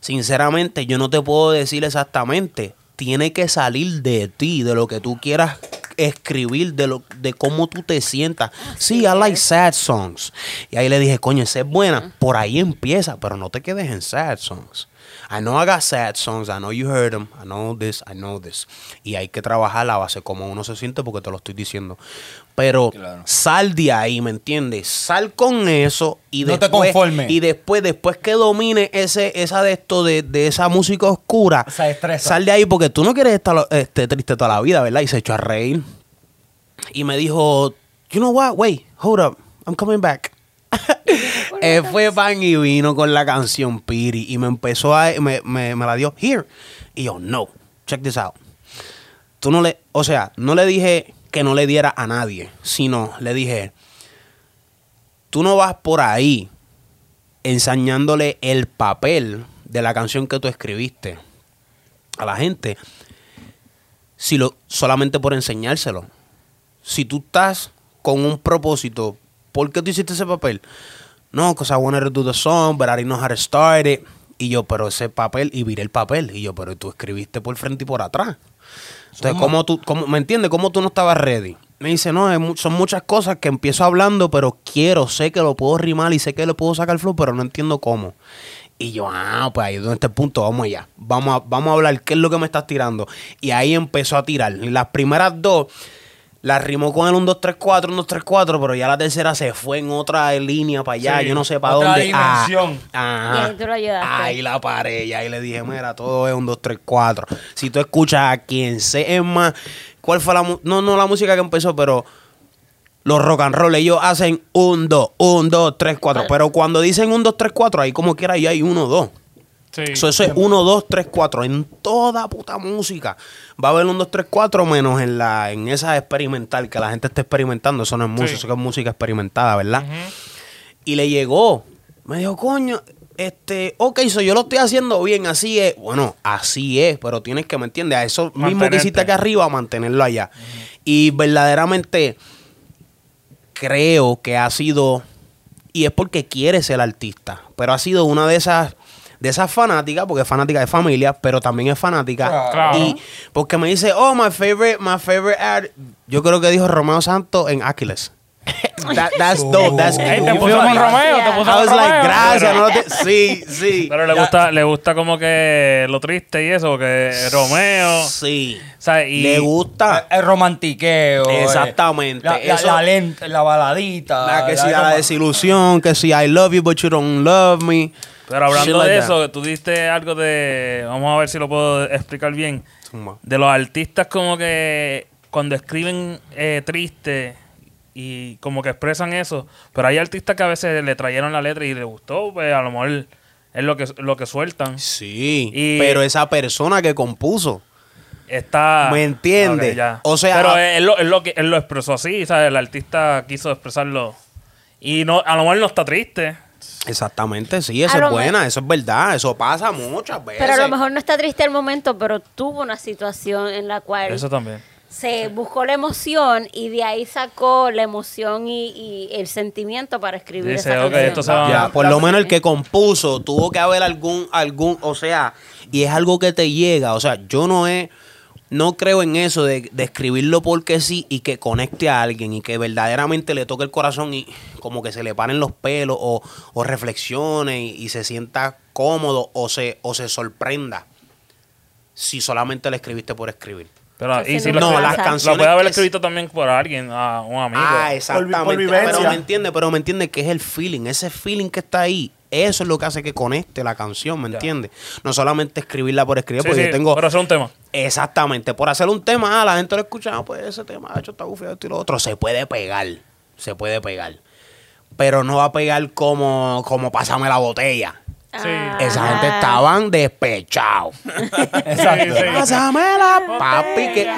sinceramente yo no te puedo decir exactamente. Tiene que salir de ti, de lo que tú quieras escribir de lo de cómo tú te sientas. Sí, I like sad songs. Y ahí le dije, coño, esa es buena. Por ahí empieza, pero no te quedes en sad songs. I know I got sad songs, I know you heard them, I know this, I know this. Y hay que trabajar la base como uno se siente porque te lo estoy diciendo. Pero Claro. sal de ahí, ¿me entiendes? Sal con eso y No te después, conformes. y después, después que domine ese, esa de esto de, de esa música oscura, Esa sal de ahí porque tú no quieres estar este, triste toda la vida, ¿verdad? Y se echó a reír. Y me dijo, you know what, wait, hold up, I'm coming back. Eh, fue pan y vino con la canción Piri y me empezó a, me, me, me la dio, here. Y yo, no, check this out. Tú no le, o sea, no le dije que no le diera a nadie, sino le dije, tú no vas por ahí enseñándole el papel de la canción que tú escribiste a la gente si lo, solamente por enseñárselo. Si tú estás con un propósito, ¿por qué tú hiciste ese papel? No, because I wanted to do the song, but I didn't know how to start it. Y yo, pero ese papel, y viré el papel. Y yo, pero tú escribiste por frente y por atrás. Entonces, ¿cómo tú, cómo, ¿me entiendes? ¿Cómo tú no estabas ready? Me dice, no, es son muchas cosas que empiezo hablando, pero quiero, sé que lo puedo rimar y sé que le puedo sacar flow, pero no entiendo cómo. Y yo, ah, pues ahí es donde está el punto, vamos allá. Vamos a, vamos a hablar, ¿qué es lo que me estás tirando? Y ahí empezó a tirar. Las primeras dos las rimó con el 1, 2, 3, 4, 1, 2, 3, 4, pero ya la tercera se fue en otra línea para allá, Sí, yo no sé para otra dónde. dimensión. Ah, Y ajá. ahí tú lo ayudaste. Ahí la paré, y ahí le dije, mira, todo es un 2, 3, 4. Si tú escuchas a quien sé, es más, ¿cuál fue la mu- No, no la música que empezó, pero los rock and roll, ellos hacen un 2, un 2, 3, 4. Pero cuando dicen un 2, 3, 4, ahí como quiera ya hay 1, 2. Sí. Eso, eso es 1, 2, 3, 4. En toda puta música va a haber un 2, 3, 4 menos en la en esa experimental que la gente está experimentando. Eso no es música, Sí. eso es música experimentada, ¿verdad? Y le llegó. Me dijo, coño, este, ok, so yo lo estoy haciendo bien, así es. Bueno, así es, pero tienes que, ¿me entiendes? A eso mismo que hiciste acá arriba, mantenerlo allá. Y verdaderamente creo que ha sido, y es porque quiere ser artista, pero ha sido una de esas de esas fanáticas, porque es fanática de familia, pero también es fanática. Claro. Y porque me dice, oh, my favorite, my favorite ad, yo creo que dijo Romeo Santos en Aquiles. That- that's dope, that's Ey, te cool. puso con Romeo, te puso I was like, gracias. no te- sí, sí. Pero le gusta, le gusta como que lo triste y eso, que Romeo. Sí. O sea, y Le gusta. El romantiqueo. eh, Exactamente, La, la, eso- la lenta, la baladita. La que si la la- desilusión, que si I love you but you don't love me. Pero hablando de that. eso, tú diste algo de. Vamos a ver si lo puedo explicar bien. De los artistas, como que cuando escriben eh, triste y como que expresan eso. Pero hay artistas que a veces le trajeron la letra y les gustó, pues a lo mejor es lo que, lo que sueltan. Sí, Y- pero esa persona que compuso. Está. ¿Me entiende? O sea- Pero él, lo, él lo que- él lo expresó así, ¿sabes? El artista quiso expresarlo. Y no, a lo mejor no está triste. Exactamente, sí, eso A es buena, me- eso es verdad, eso pasa muchas veces. Pero a lo mejor no está triste el momento, pero tuvo una situación en la cual Eso también. se buscó la emoción y de ahí sacó la emoción y, y el sentimiento para escribir Dice, esa ok, canción. esto se va- Ya, por lo menos el que compuso tuvo que haber algún, algún, o sea, y es algo que te llega, o sea, yo no he, no creo en eso de, de escribirlo porque sí y que conecte a alguien y que verdaderamente le toque el corazón y como que se le paren los pelos o, o reflexione y, y se sienta cómodo o se, o se sorprenda si solamente le escribiste por escribir. Pero, y si no lo, las lo canciones puede haber escrito también por alguien, a un amigo. Ah, exactamente. por vivencia. pero me entiende, pero me entiende que es el feeling, ese feeling que está ahí. Eso es lo que hace que conecte la canción, ¿me entiendes? No solamente escribirla por escribir, Sí, porque sí, yo tengo. Pero eso es un tema. Exactamente, por hacer un tema, ah, la gente lo escucha, ah, pues ese tema, ha hecho está bufiado esto y lo otro. Se puede pegar, se puede pegar. Pero no va a pegar como, como pásame la botella. Sí. Esa gente Ah. estaban despechados. Exacto. Sí, sí. Pásamela, papi, que.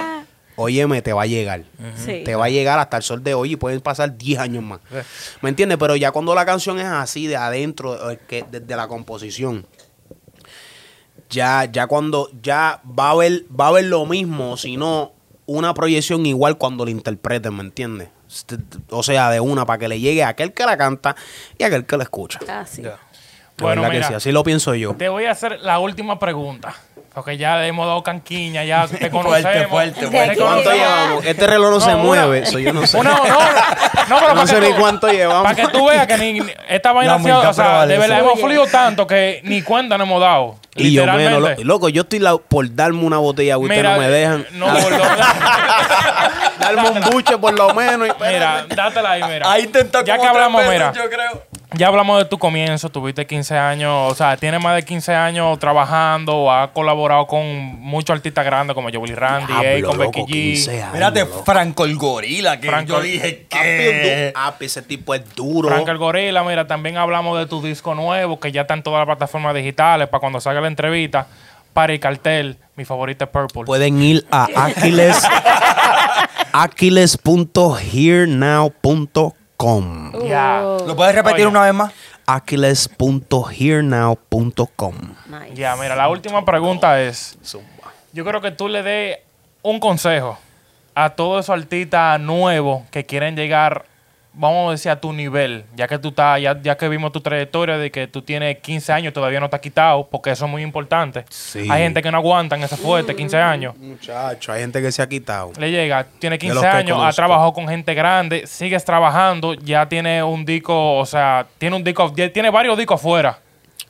Óyeme, te va a llegar. Sí. Te va a llegar hasta el sol de hoy y pueden pasar 10 años más. ¿Me entiendes? Pero ya cuando la canción es así, de adentro, eh, que desde la composición, ya, ya cuando, ya va a haber, va a haber lo mismo, sino una proyección igual cuando la interpreten, ¿me entiendes? Este, O sea, de una, para que le llegue a aquel que la canta y a aquel que la escucha. Ah, sí. Bueno, que mira, sí, así lo pienso yo. te voy a hacer la última pregunta. Porque ya le hemos dado canquiña, ya te conocemos. fuerte, Te fuerte. ¿Cuánto llevamos? Este reloj no, se No, una- mueve, eso yo no sé. Una, no, no, no, pero No para sé que ni tú- cuánto llevamos. Para que tú veas que ni, ni- esta vaina ha sido, o sea, de verdad eso. hemos fluido tanto que ni cuenta nos hemos dado. Y yo menos, lo- loco, yo estoy la- por darme una botella, agua, ustedes no me dejan. No, por lo- Darme un buche por lo menos. y- Mira, dátela ahí, mira. Ahí intentó Ya que hablamos, veces, mira. Yo creo. Ya hablamos de tu comienzo, tuviste 15 años, o sea, tienes más de 15 años trabajando, has colaborado con muchos artistas grandes como Joey Randy, Diablo, con loco, Becky G. 15 años, Mírate, loco. Franco el gorila, que Franco- yo dije que... ese tipo es duro. Frank el Gorila, mira, también hablamos de tu disco nuevo, que ya está en todas las plataformas digitales, para cuando salga la entrevista, para el cartel, mi favorita es Purple. Pueden ir a Aquiles aquiles.hearnow.com Ya. Uh, ¿Lo puedes repetir Oye. una vez más? aquiles.hearnow.com nice. Ya, mira, la última pregunta es, yo creo que tú le des un consejo a todos esos artistas nuevos que quieren llegar, vamos a decir, a tu nivel, ya que tú estás, ya, ya que vimos tu trayectoria de que tú tienes 15 años, todavía no te has quitado, porque eso es muy importante. Sí. Hay gente que no aguantan ese fuerte, 15 años. Muchacho, hay gente que se ha quitado. Le llega, tiene De 15 los que años, ha trabajado con gente grande, sigues trabajando, ya tiene un disco, o sea, tiene un disco, tiene varios discos afuera.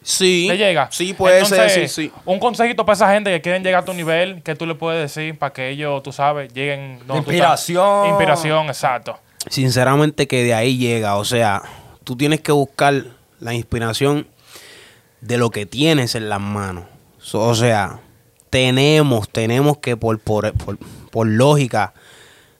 Sí. ¿Le llega? Sí, puede Entonces, ser, sí, sí. Un consejito para esa gente que quieren llegar a tu nivel, que tú le puedes decir para que ellos, tú sabes, lleguen donde tú estás. Inspiración. Inspiración, exacto. Sinceramente que de ahí llega, o sea, tú tienes que buscar la inspiración de lo que tienes en las manos. O sea, tenemos, tenemos que por, por, por, por lógica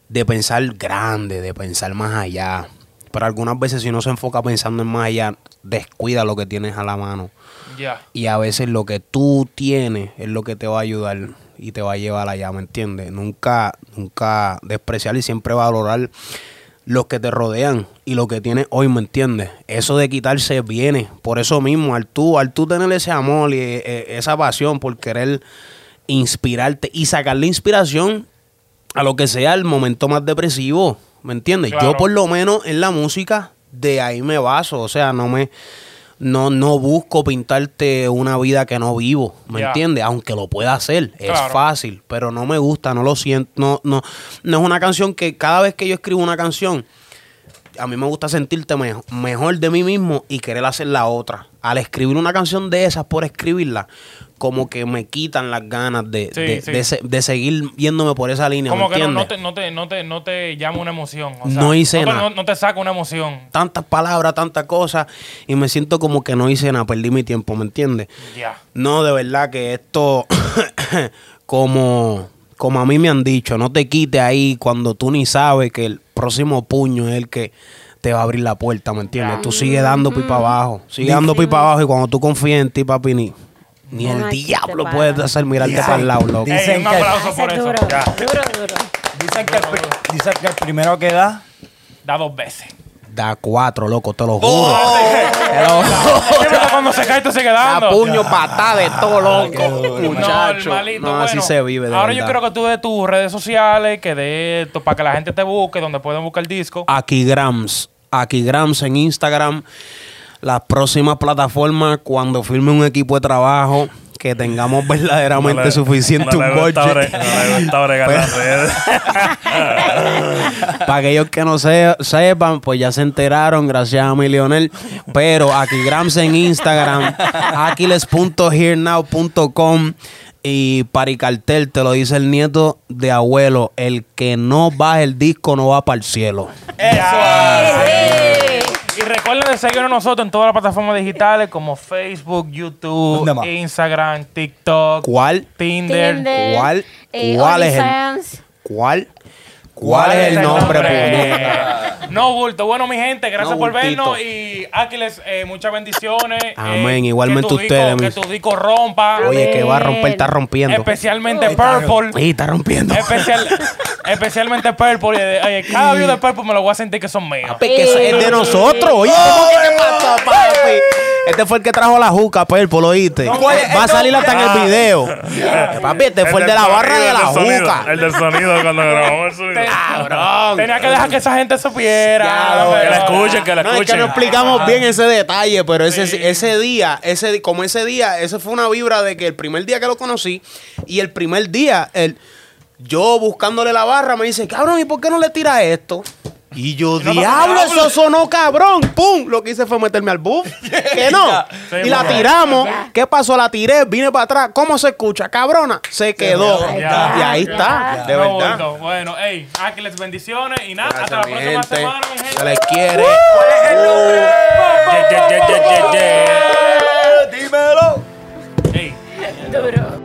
de pensar grande, de pensar más allá. Pero algunas veces si uno se enfoca pensando en más allá, descuida lo que tienes a la mano. Ya. Y a veces lo que tú tienes es lo que te va a ayudar y te va a llevar allá, ¿me entiendes? Nunca, nunca despreciar y siempre valorar los que te rodean y lo que tienes hoy, ¿me entiendes? Eso de quitarse viene. Por eso mismo, al tú, al tú tener ese amor y eh, esa pasión por querer inspirarte y sacarle inspiración a lo que sea el momento más depresivo, ¿me entiendes? Claro. Yo por lo menos en la música de ahí me baso, o sea, no me no no busco pintarte una vida que no vivo, ¿me Ya. entiendes? Aunque lo pueda hacer, es Claro. fácil, pero no me gusta, no lo siento, no no no es una canción que cada vez que yo escribo una canción a mí me gusta sentirte mejo- mejor de mí mismo y querer hacer la otra. Al escribir una canción de esas por escribirla, como que me quitan las ganas de, Sí, de, sí. de se- de seguir yéndome por esa línea. Como ¿me que no, no, te, no, te, no, te, no te llama una emoción. o sea, No hice te- nada. No, no te saca una emoción. Tantas palabras, tantas cosas, y me siento como que no hice nada, perdí mi tiempo, ¿me entiendes? Ya. No, de verdad que esto, como, como a mí me han dicho, no te quites ahí cuando tú ni sabes que el próximo puño es el que te va a abrir la puerta, ¿me entiendes? Tú sigues dando pipa abajo, sigue dando pipa abajo y cuando tú confías en ti, papi, ni, ni el diablo puede hacer mirarte Ya. para el lado, loco. Dicen un que- aplauso por es eso. duro, Ya. duro, duro. Dicen que, el, pri- dicen que el primero que da... Da dos veces. Da cuatro, loco, te lo juro. Oh. Te lo juro. Siempre cuando se cae, te sigue Da dando. puño, patada de todo, loco. No, Muchacho. No, así bueno, se vive, de Ahora yo verdad. quiero que tú de tus redes sociales, que de esto, para que la gente te busque, donde pueden buscar el disco. Aquí Grams. Aquí Grams en Instagram. Las próximas plataformas, cuando firme un equipo de trabajo, que tengamos verdaderamente No le- suficiente no un budget. No. Para aquellos que no se- sepan, pues ya se enteraron, gracias a mi Leonel. Pero aquí Grams en Instagram, aquiles.hearnow.com y Paricartel, te lo dice el nieto de abuelo, el que no baje el disco no va para el cielo. ¡Eh! Y recuerden de seguirnos nosotros en todas las plataformas digitales como Facebook, YouTube. Instagram, TikTok, ¿Cuál? Tinder. Tinder, ¿Cuál? eh, ¿Cuál es el-. ¿Cuál? ¿Cuál es el nombre? puñeta? No, bulto. Bueno, mi gente, gracias No, por bultito. vernos. Y Aquiles, eh, muchas bendiciones. Amén, Eh, igualmente que tu ustedes, disco- mis- Que tu disco rompa. Oye, que va a romper, está rompiendo. Especialmente Purple. Sí, está rompiendo. Especial, especialmente Purple. Oye, oye, cada view de Purple me lo voy a sentir que son míos. Papi, que eso es de nosotros. Oye, ¿cómo que qué pasó, papi? Este fue el que trajo la juca, Perpo, ¿lo oíste? ¿cuál es? Va a salir hasta en el video. Papi, este fue el de la barra de la juca. El del sonido cuando grabamos el sonido. Cabrón. Tenía que dejar que esa gente supiera. Que la escuchen, que la No, es que escuchen. no explicamos bien ese detalle, pero ese, ese día, ese como ese día, eso fue una vibra de que el primer día que lo conocí y el primer día, el, yo buscándole la barra me dice, cabrón, ¿y por qué no le tira esto? Y yo, diablo, eso sonó cabrón. ¡Pum! Lo que hice fue meterme al buff. que no. Y la tiramos. ¿Qué pasó? La tiré, vine para atrás. ¿Cómo se escucha, cabrona? Se quedó. Y ahí está. De verdad. Bueno, hey, Ángeles, bendiciones. Y nada, hasta la próxima semana, mi gente. Se les quiere. Uh, uh, Dímelo. Hey. Duro.